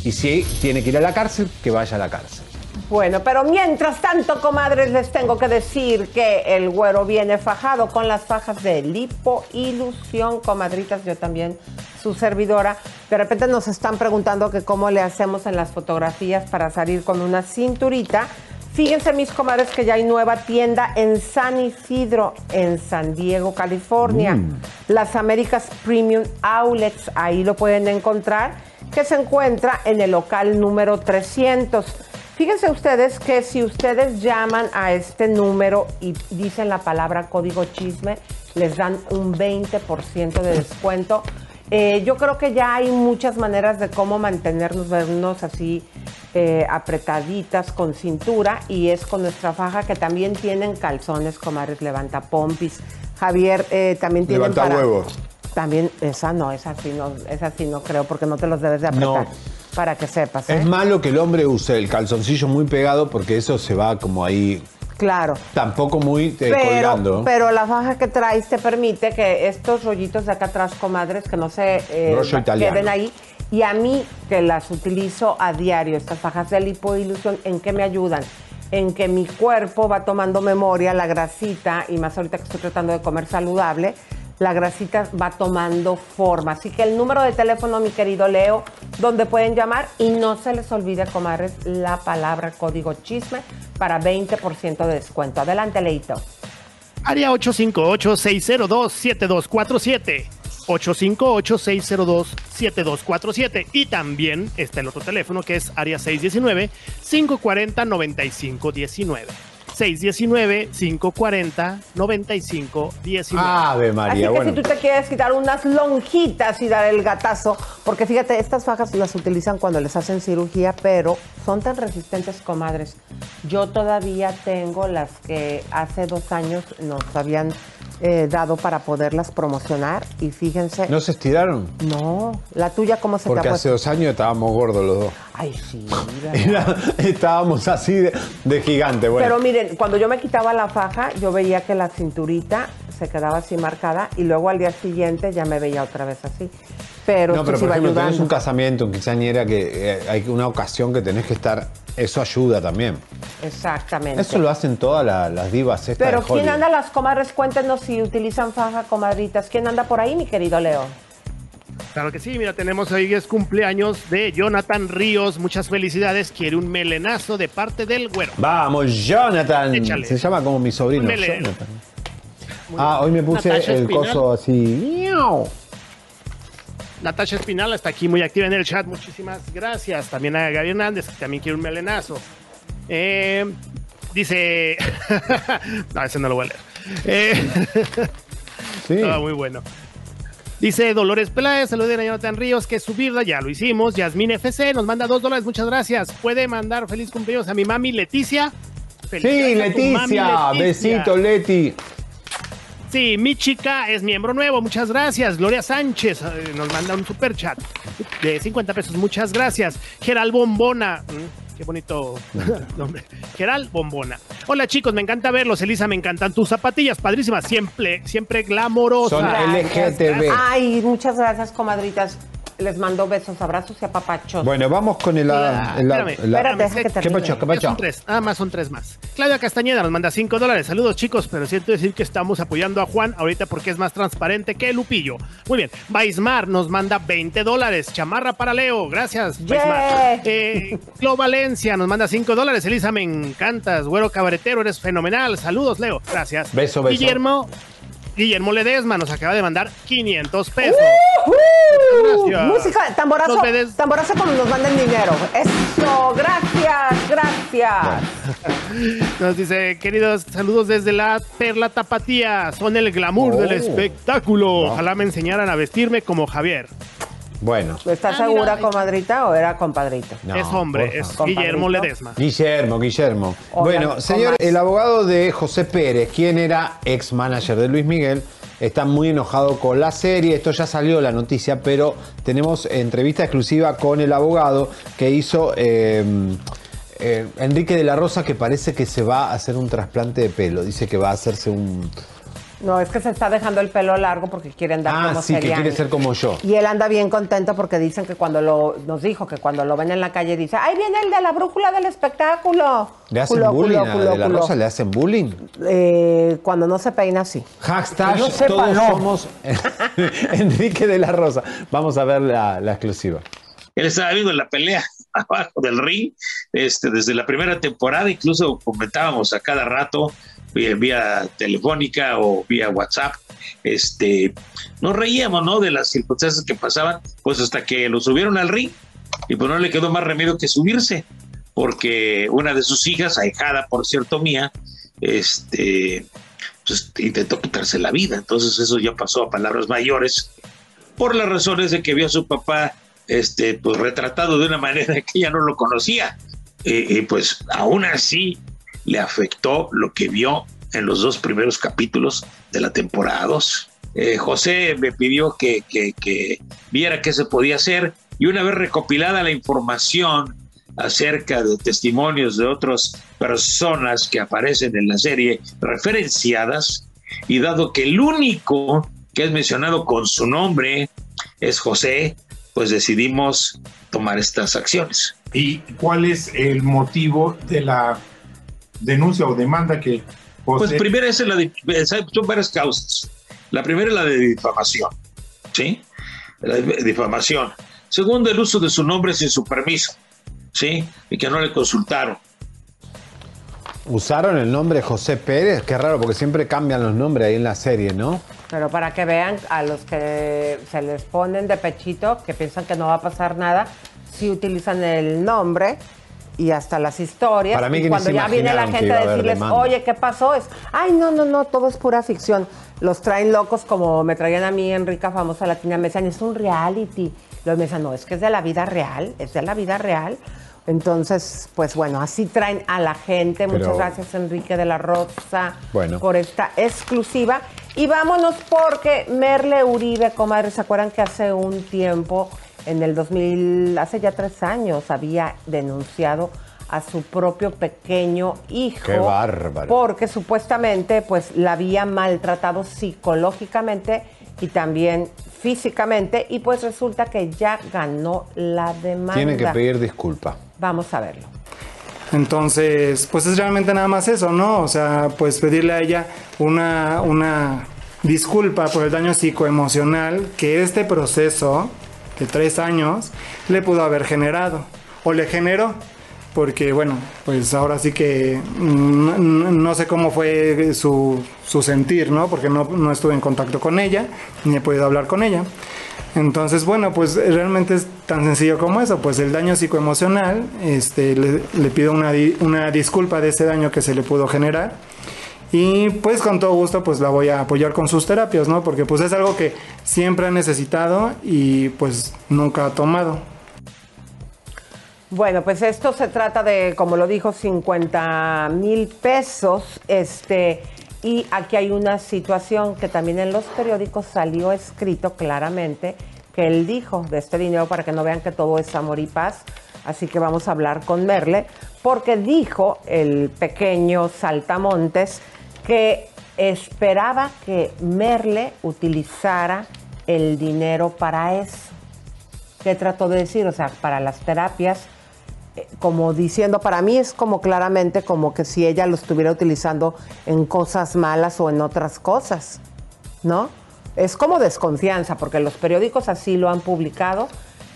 Y si tiene que ir a la cárcel, que vaya a la cárcel. Bueno, pero mientras tanto, comadres, les tengo que decir que el güero viene fajado con las fajas de lipo ilusión, comadritas, yo también, su servidora. De repente nos están preguntando que cómo le hacemos en las fotografías para salir con una cinturita. Fíjense, mis comadres, que ya hay nueva tienda en San Isidro, en San Diego, California. Mm. Las Américas Premium Outlets, ahí lo pueden encontrar, que se encuentra en el local número 300. Fíjense ustedes que si ustedes llaman a este número y dicen la palabra código chisme, les dan un 20% de descuento. Eh, yo creo que ya hay muchas maneras de cómo mantenernos, vernos así eh, apretaditas con cintura y es con nuestra faja que también tienen calzones, comadres, levanta pompis. Javier eh, también tienen Levanta para- huevos. También, esa no, esa sí no, esa sí no creo, porque no te los debes de apretar. No. Para que sepas, ¿eh? Es malo que el hombre use el calzoncillo muy pegado porque eso se va como ahí, Claro. tampoco muy eh, Pero, colgando. pero la faja que traes te permite que estos rollitos de acá atrás, comadres, que no se eh, queden ahí. Y a mí, que las utilizo a diario, estas fajas de lipoilusión, ¿en qué me ayudan? En que mi cuerpo va tomando memoria, la grasita, y más ahorita que estoy tratando de comer saludable, la grasita va tomando forma. Así que el número de teléfono, mi querido Leo, donde pueden llamar y no se les olvide, comadres, la palabra código chisme para 20% de descuento. Adelante, Leito. Área 858-602-7247. 858-602-7247. Y también está el otro teléfono que es área 619-540-9519. 619-540-9519. Ave Así María, que bueno. si tú te quieres quitar unas lonjitas y dar el gatazo, porque fíjate, estas fajas las utilizan cuando les hacen cirugía, pero son tan resistentes, comadres. Yo todavía tengo las que hace dos años nos habían eh, dado para poderlas promocionar y fíjense. ¿No se estiraron? No, la tuya cómo se Porque te ha hace dos años estábamos gordos los dos. Ay, sí, Era- estábamos así de, de gigante. Bueno, Pero miren, cuando yo me quitaba la faja, yo veía que la cinturita se quedaba así marcada y luego al día siguiente ya me veía otra vez así. Pero no, pero por va ejemplo, tenés ayudando. un casamiento, un quinceañera, que eh, hay una ocasión que tenés que estar. Eso ayuda también. Exactamente. Eso lo hacen todas la- las divas estas Pero ¿quién anda las comadres? Cuéntenos si utilizan faja, comadritas. ¿Quién anda por ahí, mi querido Leo? Claro que sí, mira, tenemos hoy es cumpleaños de Jonathan Ríos. Muchas felicidades. Quiere un melenazo de parte del güero. Vamos, Jonathan. Échale. Se llama como mi sobrino. Jonathan. Ah, hoy me puse Natasha el Espinal. coso así. ¡Miau! Natasha Espinal está aquí muy activa en el chat. Muchísimas gracias. También a Gaby Hernández, que también quiere un melenazo. Eh, dice. no, ese no lo voy a leer. Eh, Sí. estaba muy bueno. Dice Dolores Peláez, saluden a Jonathan Ríos, que es su vida, ya lo hicimos. Yasmín FC nos manda dos dólares, muchas gracias. Puede mandar feliz cumpleaños a mi mami Leticia. Sí, mami, Leticia. Besito, Leti. Sí, mi chica es miembro nuevo, muchas gracias. Gloria Sánchez eh, nos manda un super chat de 50 pesos, muchas gracias. Geral Bombona, mm, qué bonito nombre. Geral Bombona. Hola chicos, me encanta verlos. Elisa, me encantan tus zapatillas, padrísimas, siempre, siempre glamorosas. Son LGTB. Ay, muchas gracias, comadritas. Les mando besos, abrazos y apapachos. Bueno, vamos con el. Ah, el- espérame, deja que termine. ¿Qué pacho? ¿Qué Ya son tres, nada más son tres más. Claudia Castañeda nos manda 5 dólares. Saludos chicos, pero siento decir que estamos apoyando a Juan ahorita porque es más transparente que Lupillo. Muy bien. Baismar nos manda 20 dólares. Chamarra para Leo. Gracias, Baismar. Eh, Clo Valencia nos manda 5 dólares. Elisa, me encantas. Güero cabaretero, eres fenomenal. Saludos, Leo. Gracias. Beso, beso. Guillermo. Guillermo Ledesma nos acaba de mandar 500 pesos. Uh, Gracias. música, tamborazo, Los bedes- tamborazo cuando nos manden dinero. Eso, gracias, gracias. Nos dice, queridos, saludos desde la Perla Tapatía. Son el glamour Oh. del espectáculo. Ojalá me enseñaran a vestirme como Javier. Bueno. ¿Estás Ah, segura, comadrita, o era compadrito? No, es hombre, es. Guillermo. Ledesma. Guillermo, Guillermo. Hola, bueno, señor, el abogado de José Pérez, quien era ex manager de Luis Miguel, está muy enojado con la serie. Esto ya salió la noticia, pero tenemos entrevista exclusiva con el abogado que hizo eh, eh, Enrique de la Rosa, que parece que se va a hacer un trasplante de pelo. Dice que va a hacerse un. No, es que se está dejando el pelo largo porque quiere andar Ah, como sí, que quiere ser como yo. Y él anda bien contento porque dicen que cuando lo, nos dijo que cuando lo ven en la calle dice, ¡ay, viene el de la brújula del espectáculo! ¿Le hacen Culo, bullying culo, a culo, De La culo. Rosa? ¿Le hacen bullying? Eh, cuando no se peina, sí. Hashtag sepa, todos no. somos Enrique de la Rosa. Vamos a ver la, la exclusiva. Él estaba viendo la pelea abajo del ring este, desde la primera temporada, incluso comentábamos a cada rato vía, telefónica o vía WhatsApp. Este, nos reíamos ¿no? de las circunstancias que pasaban, pues hasta que lo subieron al ring y pues no le quedó más remedio que subirse, porque una de sus hijas, ahijada por cierto mía, este, pues, intentó quitarse la vida. Entonces eso ya pasó a palabras mayores por las razones de que vio a su papá este, pues, retratado de una manera que ella no lo conocía. Y, y, pues aún así le afectó lo que vio en los dos primeros capítulos de la temporada 2. Eh, José me pidió que, que, que viera qué se podía hacer y una vez recopilada la información acerca de testimonios de otras personas que aparecen en la serie referenciadas y dado que el único que es mencionado con su nombre es José, pues decidimos tomar estas acciones. ¿Y cuál es el motivo de la denuncia o demanda que José... Pues primero es la, son varias causas. La primera es la de difamación, ¿sí? La de difamación. Segundo, el uso de su nombre sin su permiso, ¿sí? Y que no le consultaron. Usaron el nombre José Pérez, qué raro, porque siempre cambian los nombres ahí en la serie, ¿no? Pero para que vean a los que se les ponen de pechito, que piensan que no va a pasar nada, sí utilizan el nombre y hasta las historias. Para mí y cuando ya viene la gente a decirles, demanda. oye, ¿qué pasó? Es, ay, no, no, no, todo es pura ficción. Los traen locos como me traían a mí en Rica Famosa Latina. Me decían, es un reality. Luego me decían, no, es que es de la vida real, es de la vida real. Entonces, pues bueno, así traen a la gente. Pero- Muchas gracias, Enrique de la Rosa, Bueno. por esta exclusiva. Y vámonos porque Merle Uribe, comadre, ¿se acuerdan que hace un tiempo, en el 2000, hace ya tres años, había denunciado a su propio pequeño hijo? Qué bárbaro. Porque supuestamente, pues, la había maltratado psicológicamente y también físicamente. Y pues resulta que ya ganó la demanda. Tienen que pedir disculpas. Vamos a verlo. Entonces, pues es realmente nada más eso, ¿no? O sea, pues pedirle a ella una, una disculpa por el daño psicoemocional que este proceso de tres años le pudo haber generado o le generó. Porque bueno, pues ahora sí que mm, no sé cómo fue su, su sentir, ¿no? Porque no, no estuve en contacto con ella, ni he podido hablar con ella. Entonces, bueno, pues realmente es tan sencillo como eso, pues el daño psicoemocional, este, le, le pido una, una disculpa de ese daño que se le pudo generar y pues con todo gusto pues la voy a apoyar con sus terapias, ¿no? Porque pues es algo que siempre ha necesitado y pues nunca ha tomado. Bueno, pues esto se trata de, como lo dijo, 50 mil pesos. Este, y aquí hay una situación que también en los periódicos salió escrito claramente que él dijo de este dinero para que no vean que todo es amor y paz. Así que vamos a hablar con Merle, porque dijo el pequeño Saltamontes que esperaba que Merle utilizara el dinero para eso. ¿Qué trató de decir? O sea, para las terapias, eh, como diciendo, para mí es como claramente como que si ella lo estuviera utilizando en cosas malas o en otras cosas, ¿no? Es como desconfianza, porque los periódicos así lo han publicado,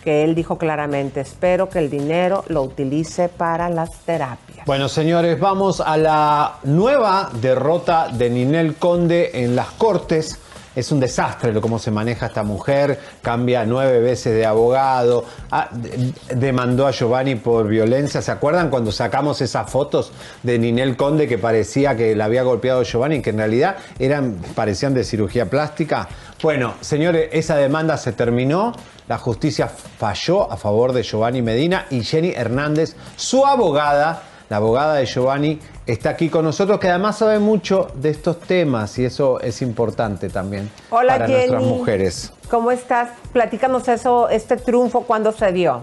que él dijo claramente, espero que el dinero lo utilice para las terapias. Bueno, señores, vamos a la nueva derrota de Ninel Conde en las Cortes. Es un desastre lo cómo se maneja esta mujer, cambia nueve veces de abogado, ah, de- demandó a Giovanni por violencia. ¿Se acuerdan cuando sacamos esas fotos de Ninel Conde que parecía que la había golpeado Giovanni, que en realidad eran, parecían de cirugía plástica? Bueno, señores, esa demanda se terminó. La justicia falló a favor de Giovanni Medina y Jenny Hernández, su abogada, la abogada de Giovanni, está aquí con nosotros, que además sabe mucho de estos temas y eso es importante también Hola, para nuestras mujeres. ¿Cómo estás? Platícanos eso, este triunfo, ¿cuándo se dio?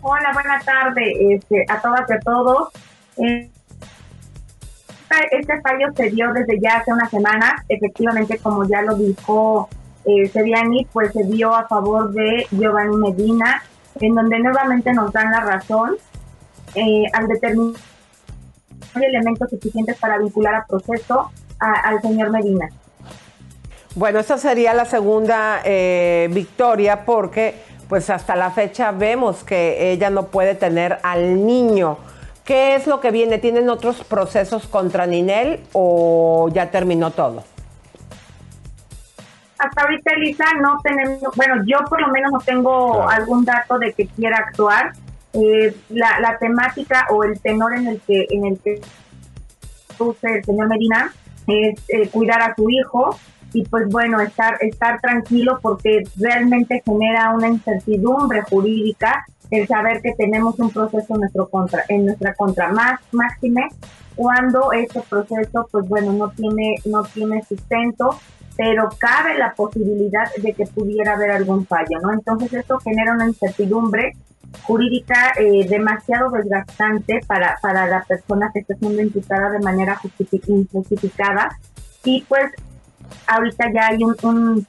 Hola, buena tarde este, a todas y a todos. Eh, este fallo se dio desde ya hace una semana, efectivamente como ya lo dijo eh, Seriani, pues se dio a favor de Giovanni Medina, en donde nuevamente nos dan la razón eh, al determinar elementos suficientes para vincular a proceso al señor Medina. Bueno, esa sería la segunda eh, victoria porque pues hasta la fecha vemos que ella no puede tener al niño. ¿Qué es lo que viene? ¿Tienen otros procesos contra Ninel o ya terminó todo? Hasta ahorita, Elisa, no tenemos, bueno, yo por lo menos no tengo algún dato de que quiera actuar. Eh, la, temática o el tenor en el que en el que el señor Medina es eh, cuidar a su hijo, y pues bueno, estar, estar tranquilo porque realmente genera una incertidumbre jurídica el saber que tenemos un proceso en, nuestro contra, en nuestra contra, más máxime cuando ese proceso pues bueno no tiene, no tiene sustento, pero cabe la posibilidad de que pudiera haber algún fallo, ¿no? Entonces esto genera una incertidumbre jurídica eh, demasiado desgastante para, para la persona que está siendo imputada de manera injustificada y pues ahorita ya hay un,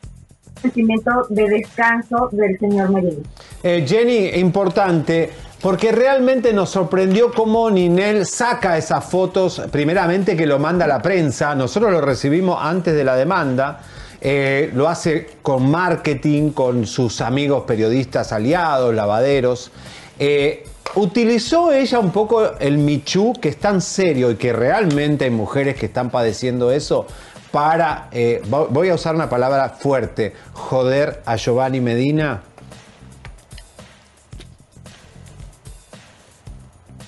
sentimiento de descanso del señor Merino. Eh, Jenny, importante, porque realmente nos sorprendió cómo Ninel saca esas fotos, primeramente que lo manda a la prensa, nosotros lo recibimos antes de la demanda, eh, lo hace con marketing, con sus amigos periodistas aliados, lavaderos. Eh, utilizó ella un poco el Michu, que es tan serio y que realmente hay mujeres que están padeciendo eso, para, eh, voy a usar una palabra fuerte, joder a Giovanni Medina?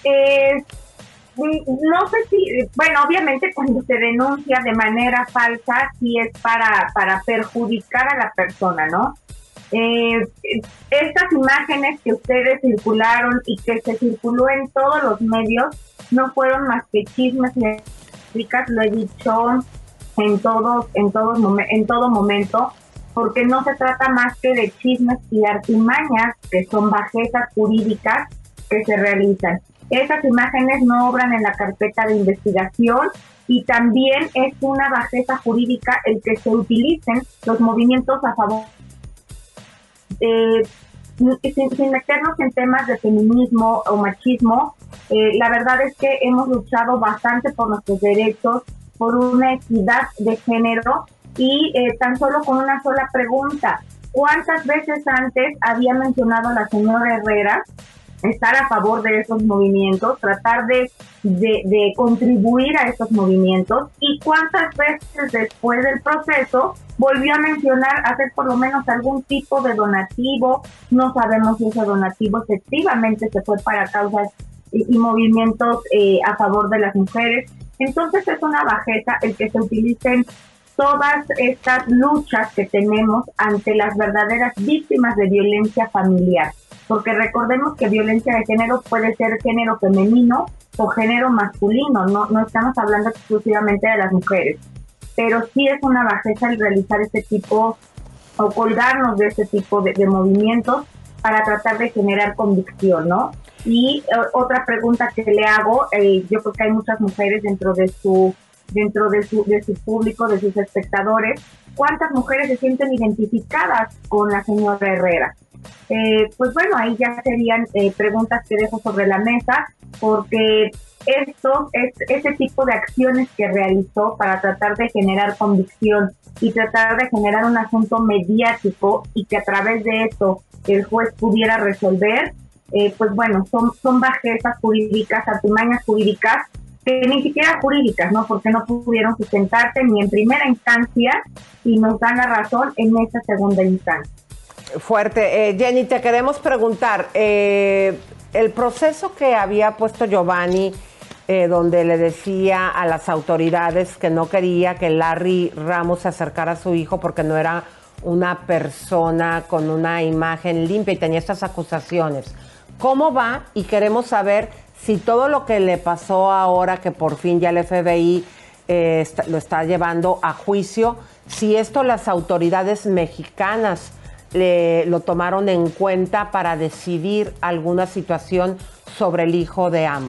Eh, no sé si, bueno, obviamente cuando se denuncia de manera falsa, sí es para, para perjudicar a la persona, ¿no? Eh, estas imágenes que ustedes circularon y que se circuló en todos los medios no fueron más que chismes lo he dicho en todos, en todos en todo momento, porque no se trata más que de chismes y artimañas que son bajezas jurídicas que se realizan. Esas imágenes no obran en la carpeta de investigación y también es una bajeza jurídica el que se utilicen los movimientos a favor eh, sin, meternos en temas de feminismo o machismo, eh, la verdad es que hemos luchado bastante por nuestros derechos, por una equidad de género y eh, tan solo con una sola pregunta. ¿Cuántas veces antes había mencionado la señora Herrera estar a favor de esos movimientos, tratar de, de, contribuir a esos movimientos y cuántas veces después del proceso volvió a mencionar hacer por lo menos algún tipo de donativo, no sabemos si ese donativo efectivamente se fue para causas y, movimientos eh, a favor de las mujeres. Entonces es una bajeza el que se utilicen todas estas luchas que tenemos ante las verdaderas víctimas de violencia familiar. Porque recordemos que violencia de género puede ser género femenino o género masculino, no, no estamos hablando exclusivamente de las mujeres. Pero sí es una bajeza el realizar este tipo o colgarnos de este tipo de, movimientos para tratar de generar convicción, ¿no? Y eh, otra pregunta que le hago, eh, yo creo que hay muchas mujeres dentro de su dentro de su, de su público, de sus espectadores, cuántas mujeres se sienten identificadas con la señora Herrera. Eh, pues bueno, ahí ya serían preguntas que dejo sobre la mesa, porque esto es ese tipo de acciones que realizó para tratar de generar convicción y tratar de generar un asunto mediático y que a través de eso el juez pudiera resolver, eh, pues bueno, son, son bajezas jurídicas, artimañas jurídicas, que ni siquiera jurídicas, ¿no? Porque no pudieron sustentarse ni en primera instancia y nos dan la razón en esa segunda instancia. Fuerte. Eh, Jenny, te queremos preguntar, eh, el proceso que había puesto Giovanni, donde le decía a las autoridades que no quería que Larry Ramos se acercara a su hijo porque no era una persona con una imagen limpia y tenía estas acusaciones cómo va y queremos saber si todo lo que le pasó ahora que por fin ya el FBI eh, lo está llevando a juicio, si esto las autoridades mexicanas lo tomaron en cuenta para decidir alguna situación sobre el hijo de ambos.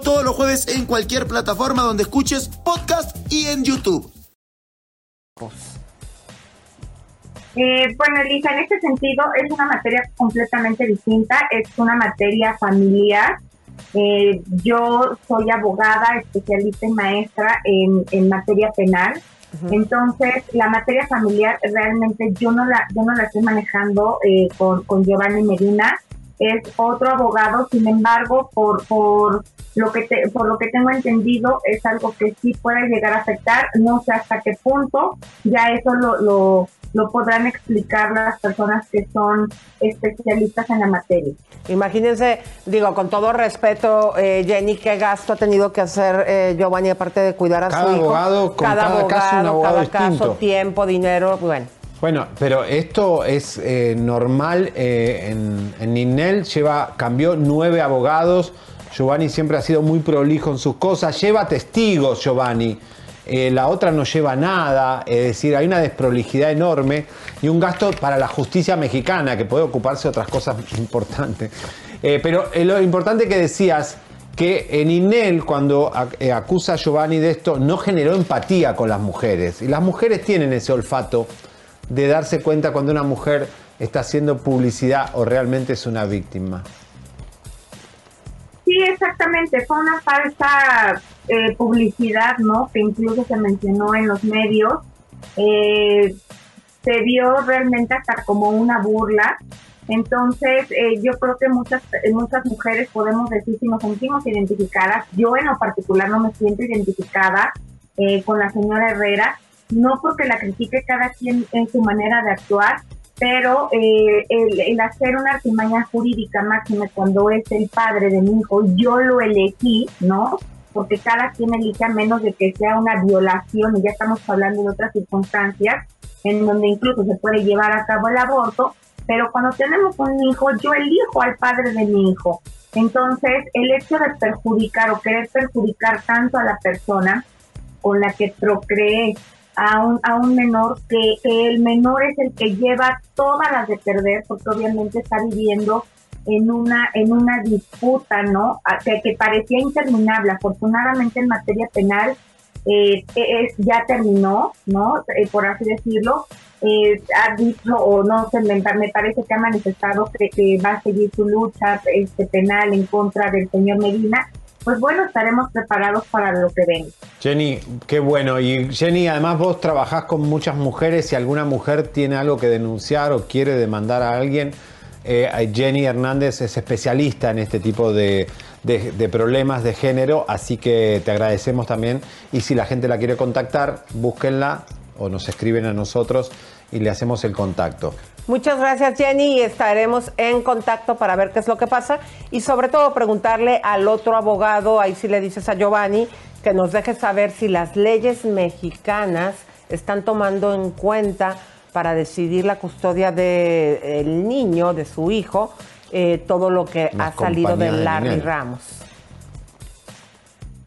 todos los jueves en cualquier plataforma donde escuches podcast y en YouTube. Eh, bueno, Elisa, en este sentido es una materia completamente distinta, es una materia familiar. Eh, yo soy abogada, especialista y maestra en, en materia penal. Entonces, la materia familiar realmente yo no la, yo no la estoy manejando eh, con, con Giovanni Medina, es otro abogado, sin embargo, por, por lo que te, por lo que tengo entendido, es algo que sí puede llegar a afectar, no sé hasta qué punto, ya eso lo, lo, lo podrán explicar las personas que son especialistas en la materia. Imagínense, digo, con todo respeto, eh, Jenny, qué gasto ha tenido que hacer eh, Giovanni aparte de cuidar a Cada su hijo. abogado, con cada caso, un abogado cada distinto. caso, tiempo, dinero, bueno. Bueno, pero esto es eh, normal eh, en, en Ninel, lleva, cambió nueve abogados. Giovanni siempre ha sido muy prolijo en sus cosas, lleva testigos, Giovanni. Eh, la otra no lleva nada, es decir, hay una desprolijidad enorme y un gasto para la justicia mexicana que puede ocuparse de otras cosas importantes. Eh, pero eh, lo importante que decías, que en Inel, cuando ac- acusa a Giovanni de esto, no generó empatía con las mujeres. Y las mujeres tienen ese olfato de darse cuenta cuando una mujer está haciendo publicidad o realmente es una víctima. Sí, exactamente. Fue una falsa eh, publicidad, ¿no? Que incluso se mencionó en los medios. Eh, se vio realmente hasta como una burla. Entonces, eh, yo creo que muchas, eh, muchas mujeres podemos decir si nos sentimos identificadas. Yo en lo particular no me siento identificada con la señora Herrera, no porque la critique cada quien en su manera de actuar, pero eh, el, hacer una artimaña jurídica máxima cuando es el padre de mi hijo, yo lo elegí, ¿no? Porque cada quien elige a menos de que sea una violación, y ya estamos hablando de otras circunstancias, en donde incluso se puede llevar a cabo el aborto, pero cuando tenemos un hijo, yo elijo al padre de mi hijo. Entonces, el hecho de perjudicar o querer perjudicar tanto a la persona con la que procreé a un, a un menor, que, que el menor es el que lleva todas las de perder, porque obviamente está viviendo en una, en una disputa, ¿no? Que, que parecía interminable. Afortunadamente en materia penal eh, es, ya terminó, ¿no? Eh, por así decirlo. Eh, ha dicho, o no sé, me, me parece que ha manifestado que, que va a seguir su lucha este, penal en contra del señor Medina. Pues bueno, estaremos preparados para lo que venga. Jenny, qué bueno. Y Jenny, además vos trabajás con muchas mujeres. Si alguna mujer tiene algo que denunciar o quiere demandar a alguien, eh, Jenny Hernández es especialista en este tipo de, de- de problemas de género. Así que te agradecemos también. Y si la gente la quiere contactar, búsquenla o nos escriben a nosotros y le hacemos el contacto. Muchas gracias Jenny y estaremos en contacto para ver qué es lo que pasa y sobre todo preguntarle al otro abogado, ahí sí le dices a Giovanni, que nos deje saber si las leyes mexicanas están tomando en cuenta para decidir la custodia del niño, de su hijo, eh, todo lo que La ha salido de Larry. Ramos.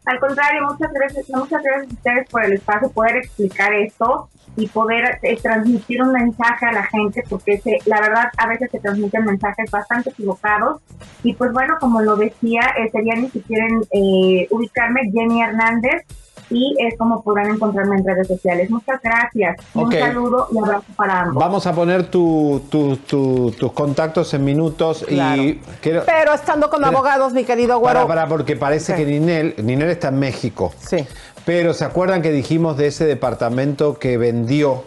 Al contrario, muchas gracias, muchas gracias a ustedes por el espacio, poder explicar esto y poder eh, transmitir un mensaje a la gente, porque se- la verdad a veces se transmiten mensajes bastante equivocados. Y pues bueno, como lo decía, eh, serían, si quieren eh, ubicarme, Jenny Hernández. así es como podrán encontrarme en redes sociales. Muchas gracias. Ok. Un saludo y abrazo para ambos. Vamos a poner tu- tu- tu- tus contactos en minutos y quiero... Pero estando con abogados, mi querido güero. Para, para, porque parece Ok. que Ninel, Ninel está en México. Sí. Pero ¿se acuerdan que dijimos de ese departamento que vendió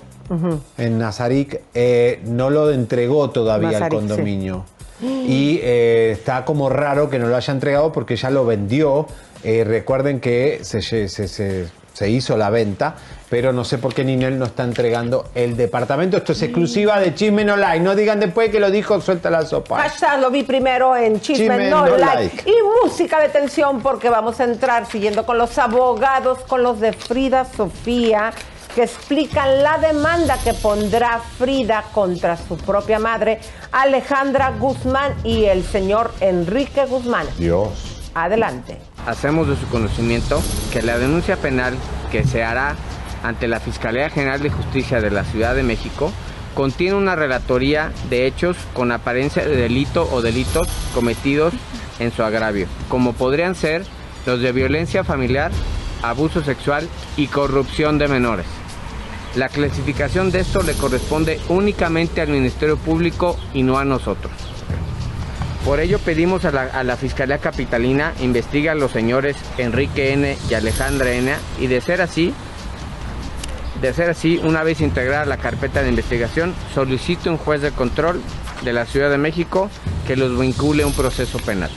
en Nazarick? Eh, no lo entregó todavía al condominio. Y eh, está como raro que no lo haya entregado porque ya lo vendió. Eh, recuerden que se, se- se- se hizo la venta, pero no sé por qué Ninel no está entregando el departamento. Esto es exclusiva de Chisme No Like. No digan después que lo dijo, suelta la sopa. Hashtag lo vi primero en Chisme, Chisme no, no like. like. Y música de tensión porque vamos a entrar siguiendo con los abogados, con los de Frida Sofía, que explican la demanda que pondrá Frida contra su propia madre, Alejandra Guzmán y el señor Enrique Guzmán. Dios. Adelante. Hacemos de su conocimiento que la denuncia penal que se hará ante la Fiscalía General de Justicia de la Ciudad de México contiene una relatoría de hechos con apariencia de delito o delitos cometidos en su agravio, como podrían ser los de violencia familiar, abuso sexual y corrupción de menores. La clasificación de esto le corresponde únicamente al Ministerio Público y no a nosotros. Por ello pedimos a la, Fiscalía Capitalina investigue a los señores Enrique N. y Alejandra N. y de ser así, de ser así, una vez integrada la carpeta de investigación, solicite un juez de control de la Ciudad de México que los vincule a un proceso penal.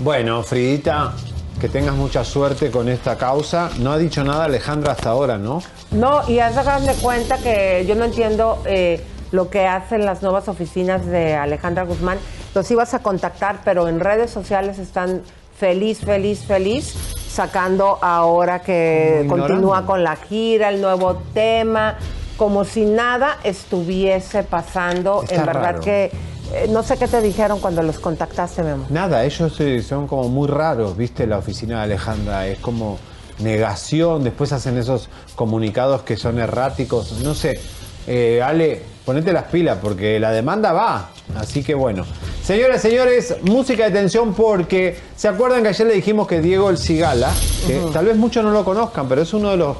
Bueno, Fridita, que tengas mucha suerte con esta causa. No ha dicho nada Alejandra hasta ahora, ¿no? No, y haz de cuenta que yo no entiendo eh, lo que hacen las nuevas oficinas de Alejandra Guzmán. Los ibas a contactar, pero en redes sociales están feliz, feliz, feliz, sacando ahora que Ignorando. continúa con la gira, el nuevo tema, como si nada estuviese pasando. Está en verdad raro. que eh, no sé qué te dijeron cuando los contactaste, Memo. Nada, ellos eh, son como muy raros, ¿viste? La oficina de Alejandra es como negación, después hacen esos comunicados que son erráticos, no sé. Eh, Ale, ponete las pilas porque la demanda va. Así que bueno. Señoras, señores, música de tensión porque ¿se acuerdan que ayer le dijimos que Diego El Cigala, que tal vez muchos no lo conozcan, pero es uno de los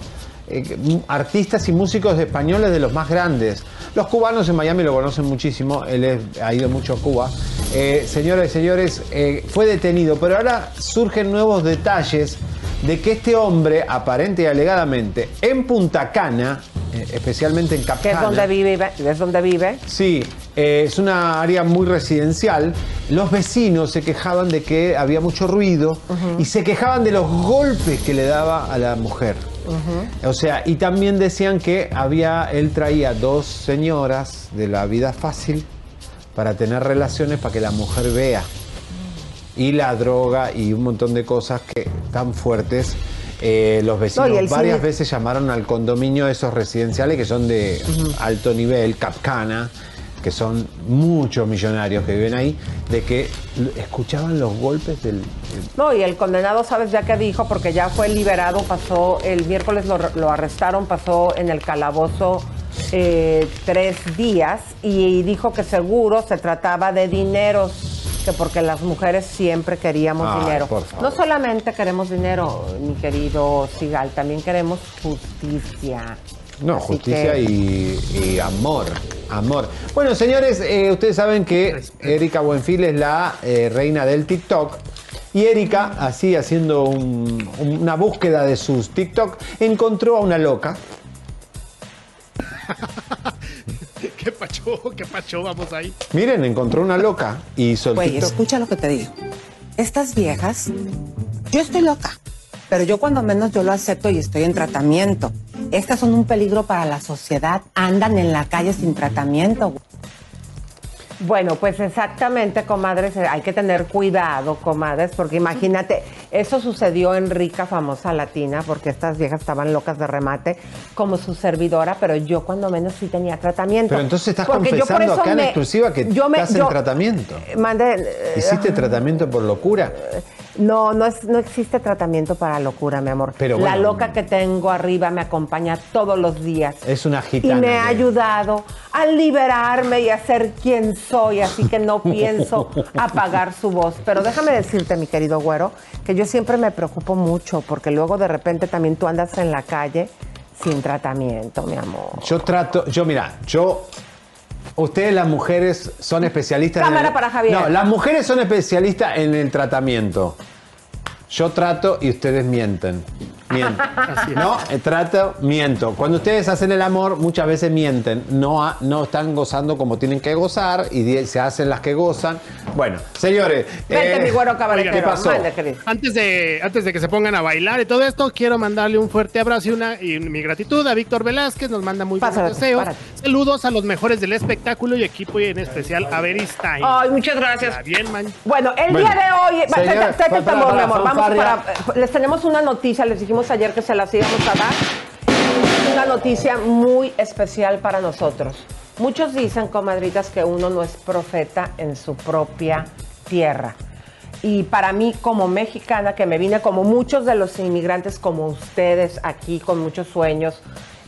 eh, artistas y músicos españoles de los más grandes. Los cubanos en Miami lo conocen muchísimo, él es- ha ido mucho a Cuba. Eh, señoras y señores, eh, fue detenido, pero ahora surgen nuevos detalles de que este hombre, aparente y alegadamente, en Punta Cana, especialmente en Capcana, es donde vive, es donde vive. Sí, eh, es una área muy residencial. Los vecinos se quejaban de que había mucho ruido y se quejaban de los golpes que le daba a la mujer. O sea, y también decían que había, él traía dos señoras de la vida fácil para tener relaciones para que la mujer vea. Y la droga y un montón de cosas que tan fuertes. Eh, los vecinos No, varias cine- veces llamaron al condominio esos residenciales que son de alto nivel, Capcana, que son muchos millonarios que viven ahí, de que escuchaban los golpes del... del- No, y el condenado, ¿sabes ya qué dijo? Porque ya fue liberado, pasó, el miércoles lo, lo arrestaron, pasó en el calabozo eh, tres días y dijo que seguro se trataba de dineros, que porque las mujeres siempre queríamos Ay, dinero. No solamente queremos dinero, mi querido Sigal, también queremos justicia. No, Así justicia que- y, y amor, amor. Bueno, señores, eh, ustedes saben que Erika Buenfil es la eh, reina del TikTok. Y Erika, así haciendo un- una búsqueda de sus TikTok, encontró a una loca ¿Qué pacho? ¿Qué pacho? Vamos ahí. Miren, encontró una loca y hizo el Güey, escucha lo que te digo. Estas viejas, yo estoy loca, pero yo cuando menos yo lo acepto y estoy en tratamiento. Estas son un peligro para la sociedad, andan en la calle sin tratamiento. güey. Bueno, pues exactamente, comadres, eh, hay que tener cuidado, comadres, porque imagínate, eso sucedió en Rica, famosa latina, porque estas viejas estaban locas de remate, como su servidora, pero yo cuando menos sí tenía tratamiento. Pero entonces estás Porque confesando acá en me- exclusiva que yo me- estás yo- en tratamiento. Mande, eh, ¿Hiciste tratamiento por locura? No, no, es, no existe tratamiento para locura, mi amor. Pero La loca que tengo arriba me acompaña todos los días. Es una Y gitana. me ha ayudado a liberarme y a ser quien soy, así que no pienso apagar su voz. Pero déjame decirte, mi querido güero, que yo siempre me preocupo mucho porque luego de repente también tú andas en la calle sin tratamiento, mi amor. Yo trato, yo mira, yo Ustedes las mujeres son especialistas Cámara en para Javier. No, las mujeres son especialistas en el tratamiento. Yo trato y ustedes mienten. Mienten. No, eh, trato, miento. Cuando ustedes hacen el amor, muchas veces mienten. No, no están gozando como tienen que gozar y di- se hacen las que gozan. Bueno, señores. Vente, eh, mi güero cabaretero. ¿Qué pasó? Mande. Antes de, antes de que se pongan a bailar y todo esto, quiero mandarle un fuerte abrazo y, una, y mi gratitud a Víctor Velázquez, nos manda muy buenos deseos. párate. Saludos a los mejores del espectáculo y equipo y en especial a Beristain. Ay, muchas gracias. Ya, Bien, man. Bueno, el Bueno, día de hoy, va, señor, para- tambor, para mi amor, vamos fanfarria. para, les tenemos una noticia, les dijimos ayer que se las íbamos a dar. Una noticia muy especial para nosotros. Muchos dicen, comadritas, que uno no es profeta en su propia tierra. Y para mí, como mexicana, que me vine como muchos de los inmigrantes como ustedes aquí, con muchos sueños,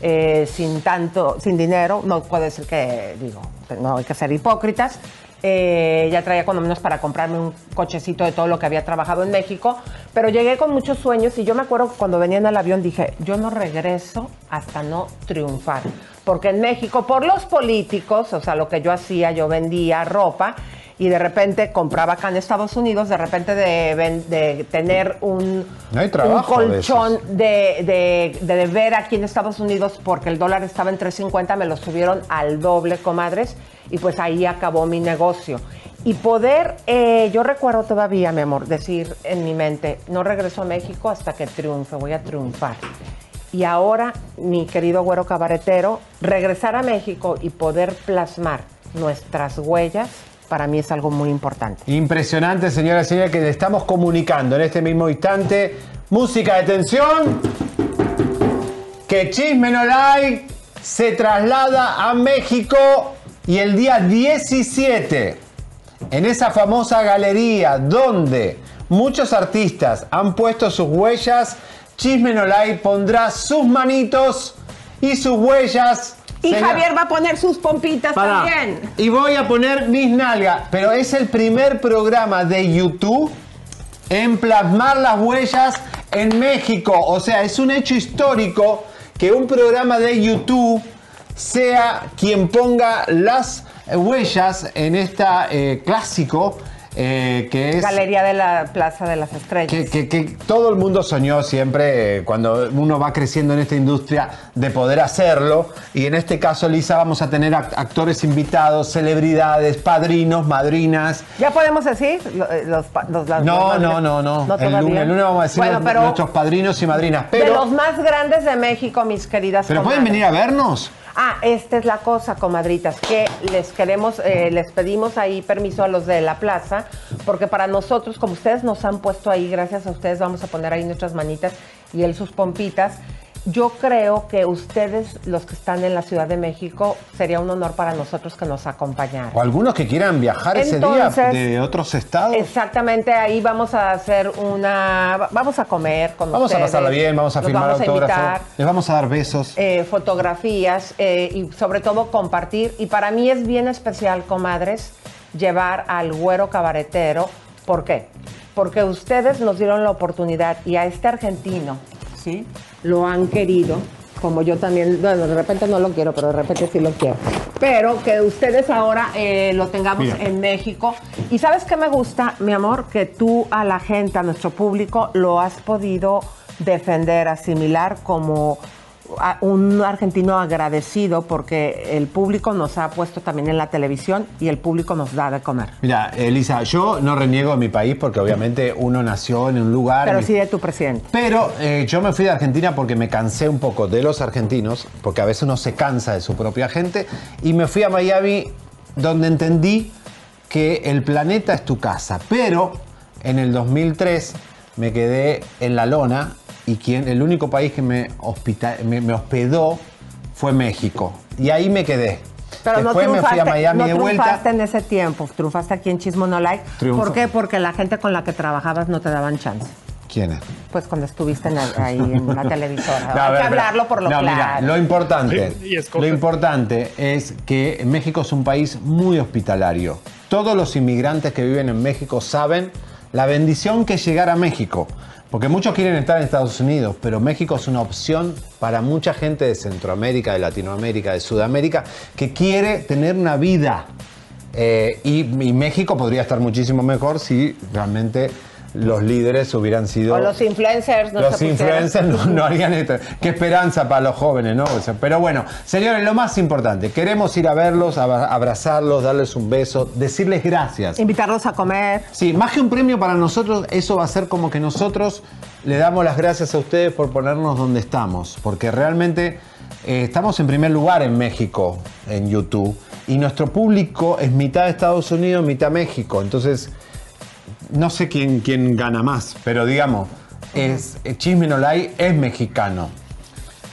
eh, sin tanto, sin dinero, no puedo decir que, digo, no hay que ser hipócritas. Eh, ya traía cuando menos para comprarme un cochecito de todo lo que había trabajado en México, pero llegué con muchos sueños y yo me acuerdo que cuando venía en el avión dije, yo no regreso hasta no triunfar, porque en México, por los políticos, o sea, lo que yo hacía, yo vendía ropa y de repente compraba acá en Estados Unidos, de repente de, tener un, No colchón de, de, de ver aquí en Estados Unidos porque el dólar estaba en 3.50, me lo subieron al doble, comadres, y pues ahí acabó mi negocio. Y poder, eh, yo recuerdo todavía, mi amor, decir en mi mente, no regreso a México hasta que triunfe, voy a triunfar. Y ahora, mi querido güero cabaretero, regresar a México y poder plasmar nuestras huellas, para mí es algo muy importante. Impresionante, señoras y señores, que le estamos comunicando en este mismo instante. Música de tensión. Que Chisme No Like se traslada a México y el día 17, en esa famosa galería donde muchos artistas han puesto sus huellas, Chisme No Like pondrá sus manitos y sus huellas. Y Señor- Javier va a poner sus pompitas Pará. también. Y voy a poner mis nalgas. Pero es el primer programa de YouTube en plasmar las huellas en México. O sea, es un hecho histórico que un programa de YouTube sea quien ponga las huellas en esta eh, clásico eh, que es Galería de la Plaza de las Estrellas. que, que- que todo el mundo soñó siempre eh, cuando uno va creciendo en esta industria de poder hacerlo. Y en este caso, Lisa, vamos a tener act- actores invitados, celebridades, padrinos, madrinas. ¿Ya podemos decir eh, los, pa- los- las- No, más- no, no, no. el, lunes, el lunes vamos a decir Bueno, los- pero nuestros padrinos y madrinas. de los más grandes de México, mis queridas pero pueden venir a vernos. Ah, esta es la cosa, comadritas, que les queremos, eh, les pedimos ahí permiso a los de la plaza, porque para nosotros, como ustedes nos han puesto ahí, gracias a ustedes vamos a poner ahí nuestras manitas y él sus pompitas. Yo creo que ustedes, los que están en la Ciudad de México, sería un honor para nosotros que nos acompañaran. O algunos que quieran viajar ese Entonces, día de otros estados. Exactamente, ahí vamos a hacer una, vamos a comer con Vamos a pasarla bien, vamos a Los firmar vamos a autógrafos. invitar. Les vamos a dar besos. eh, fotografías eh, y sobre todo compartir. Y para mí es bien especial, comadres, llevar al güero cabaretero. ¿Por qué? Porque ustedes nos dieron la oportunidad y a este argentino, ¿sí? Lo han querido, como yo también, bueno, de repente no lo quiero, pero de repente sí lo quiero. Pero que ustedes ahora eh, lo tengamos Mira. en México. Y sabes qué me gusta, mi amor, que tú a la gente, a nuestro público, lo has podido defender, asimilar como un argentino agradecido porque el público nos ha puesto también en la televisión y el público nos da de comer. Mira, Elisa, yo no reniego de mi país porque obviamente uno nació en un lugar. Pero mi- sí de tu presidente. Pero eh, yo me fui de Argentina porque me cansé un poco de los argentinos, porque a veces uno se cansa de su propia gente, y me fui a Miami donde entendí que el planeta es tu casa. Pero en el 2003 me quedé en la lona y quien, el único país que me, hospita- me, me hospedó fue México. Y ahí me quedé. Pero Después no me fui a Miami no de vuelta. triunfaste en ese tiempo, triunfaste aquí en Chismo No Like. Triunfo. ¿Por qué? Porque la gente con la que trabajabas no te daban chance. ¿Quiénes? Pues cuando estuviste en la- ahí en la televisora. No, a Hay ver, que hablarlo por lo no, mira, claro. lo importante, lo importante es que México es un país muy hospitalario. Todos los inmigrantes que viven en México saben la bendición que es llegar a México. Porque muchos quieren estar en Estados Unidos, pero México es una opción para mucha gente de Centroamérica, de Latinoamérica, de Sudamérica, que quiere tener una vida. Eh, y, y México podría estar muchísimo mejor si realmente los líderes hubieran sido O los influencers. No los influencers no, no harían esto. Qué esperanza para los jóvenes, ¿no? O sea, pero bueno, señores, lo más importante, queremos ir a verlos, abra- abrazarlos, darles un beso, decirles gracias. Invitarlos a comer. Sí, más que un premio para nosotros, eso va a ser como que nosotros le damos las gracias a ustedes por ponernos donde estamos, porque realmente eh, estamos en primer lugar en México, en YouTube, y nuestro público es mitad de Estados Unidos, mitad México, entonces no sé quién, quién gana más, pero digamos, es, eh, Chisme No es mexicano.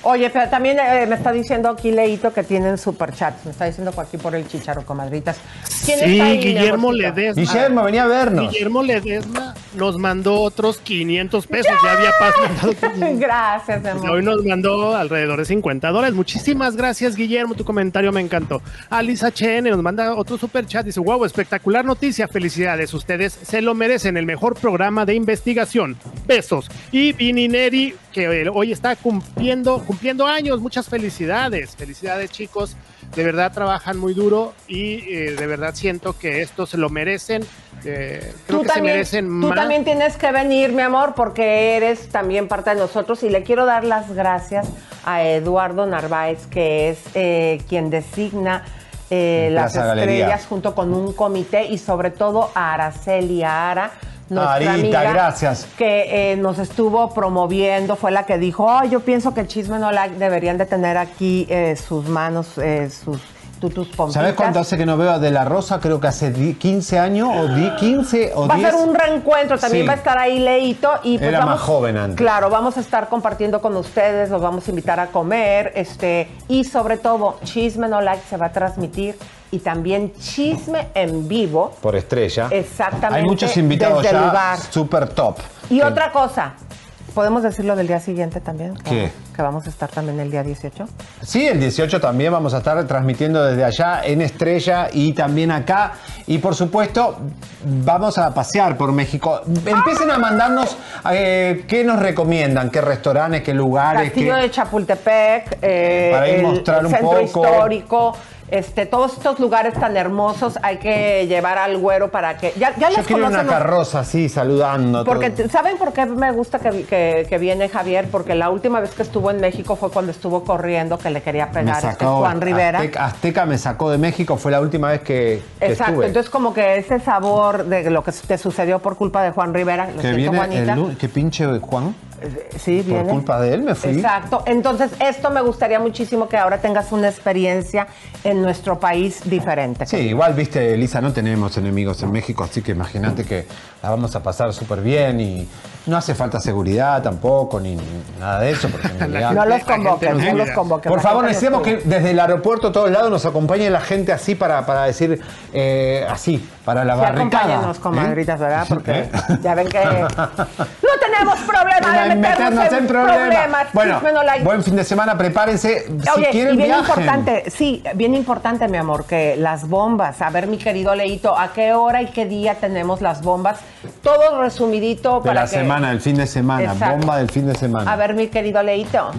Oye, pero también eh, me está diciendo aquí Leito que tienen superchats. Me está diciendo aquí por el chicharo, comadritas. ¿Quién Sí, está ahí, Guillermo? Ledesma. Guillermo, venía a vernos. Guillermo Ledesma nos mandó otros 500 pesos. Ya había Paz mandado. Gracias, amor. Hoy nos mandó alrededor de 50 dólares. Muchísimas gracias, Guillermo. Tu comentario me encantó. Alice HN nos manda otro super chat. Dice: Wow, espectacular noticia. Felicidades. Ustedes se lo merecen. El mejor programa de investigación. Besos. Y Vini Neri, que eh, hoy está cumpliendo, cumpliendo años. Muchas felicidades. Felicidades, chicos. De verdad trabajan muy duro y eh, de verdad siento que esto se lo merecen. Eh, creo Tú que se también, merecen tú más. también tienes que venir, mi amor, porque eres también parte de nosotros y le quiero dar las gracias a Eduardo Narváez, que es eh, quien designa eh, las Plaza Galería. estrellas junto con un comité y sobre todo a Araceli Ara. Nuestra Arita, amiga gracias. que eh, nos estuvo promoviendo, fue la que dijo, "Ay, yo pienso que el chisme no like deberían de tener aquí eh, sus manos, eh, sus tutus pompitas. ¿Sabes cuánto hace que no veo a De La Rosa? Creo que hace di- 15 años o di- 15 o Va a 10. ser un reencuentro, también Sí. va a estar ahí Leito y pues Era vamos, más joven antes. Claro, vamos a estar compartiendo con ustedes, los vamos a invitar a comer, este, y sobre todo, Chisme No Like se va a transmitir y también Chisme en vivo. Por estrella. Exactamente, Hay muchos invitados ya super top. Y otra cosa, ¿podemos decirlo del día siguiente también? ¿Qué? Que vamos a estar también el día 18. Sí, el 18 también vamos a estar transmitiendo desde allá en Estrella y también acá. Y por supuesto, vamos a pasear por México. Empiecen a mandarnos eh, qué nos recomiendan, qué restaurantes, qué lugares. Castillo qué- de Chapultepec, eh, Para ir el, mostrar el un centro poco. histórico, este, todos estos lugares tan hermosos hay que llevar al güero para que ya, ya Yo les quiero una carroza así, saludando. Porque todo. ¿saben por qué me gusta que, que- que viene Javier? Porque la última vez que estuvo en México fue cuando estuvo corriendo que le quería me pegar este sacó, Juan Rivera. Azteca, Azteca me sacó de México, fue la última vez que, que Exacto, estuve. entonces como que ese sabor de lo que te sucedió por culpa de Juan Rivera, lo que siento, viene Juanita. el que pinche Juan. Sí, Por viene. culpa de él me fui. Exacto. Entonces, esto me gustaría muchísimo que ahora tengas una experiencia en nuestro país diferente. Sí, igual, viste, Elisa, no tenemos enemigos en México, así que imagínate que la vamos a pasar súper bien y no hace falta seguridad tampoco, ni nada de eso. porque en realidad- No los convoques, no los convoques. Por favor, necesitamos que desde el aeropuerto a todos lados nos acompañe la gente así para, para decir, eh, así, para la Sí, barricada. acompáñenos, ¿eh? comadritas, ¿verdad? Porque ¿Eh? ya ven que no tenemos problema de meternos, en, problemas. Bueno, buen fin de semana, prepárense. Si quieren y bien viajen. importante, sí, bien importante, mi amor, que las bombas. A ver, mi querido Leito, ¿a qué hora y qué día tenemos las bombas? Todo resumidito De para la que... semana, del fin de semana, Exacto. bomba del fin de semana. A ver, mi querido Leito.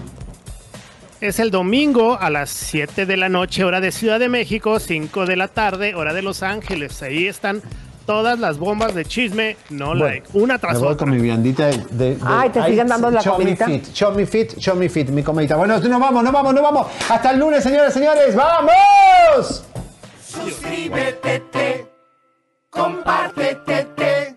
Es el domingo a las 7 de la noche, hora de Ciudad de México, 5 de la tarde, hora de Los Ángeles. Ahí están todas las bombas de chisme, no Bueno, like, una tras me voy otra. con mi viandita de, de- de- Ay, ¿te siguen dando la show comidita? Me fit, show me fit, show me fit, mi comidita. Bueno, nos vamos, nos vamos, nos vamos. Hasta el lunes, señores, señores. ¡Vamos! Suscríbete, te, compártete, te,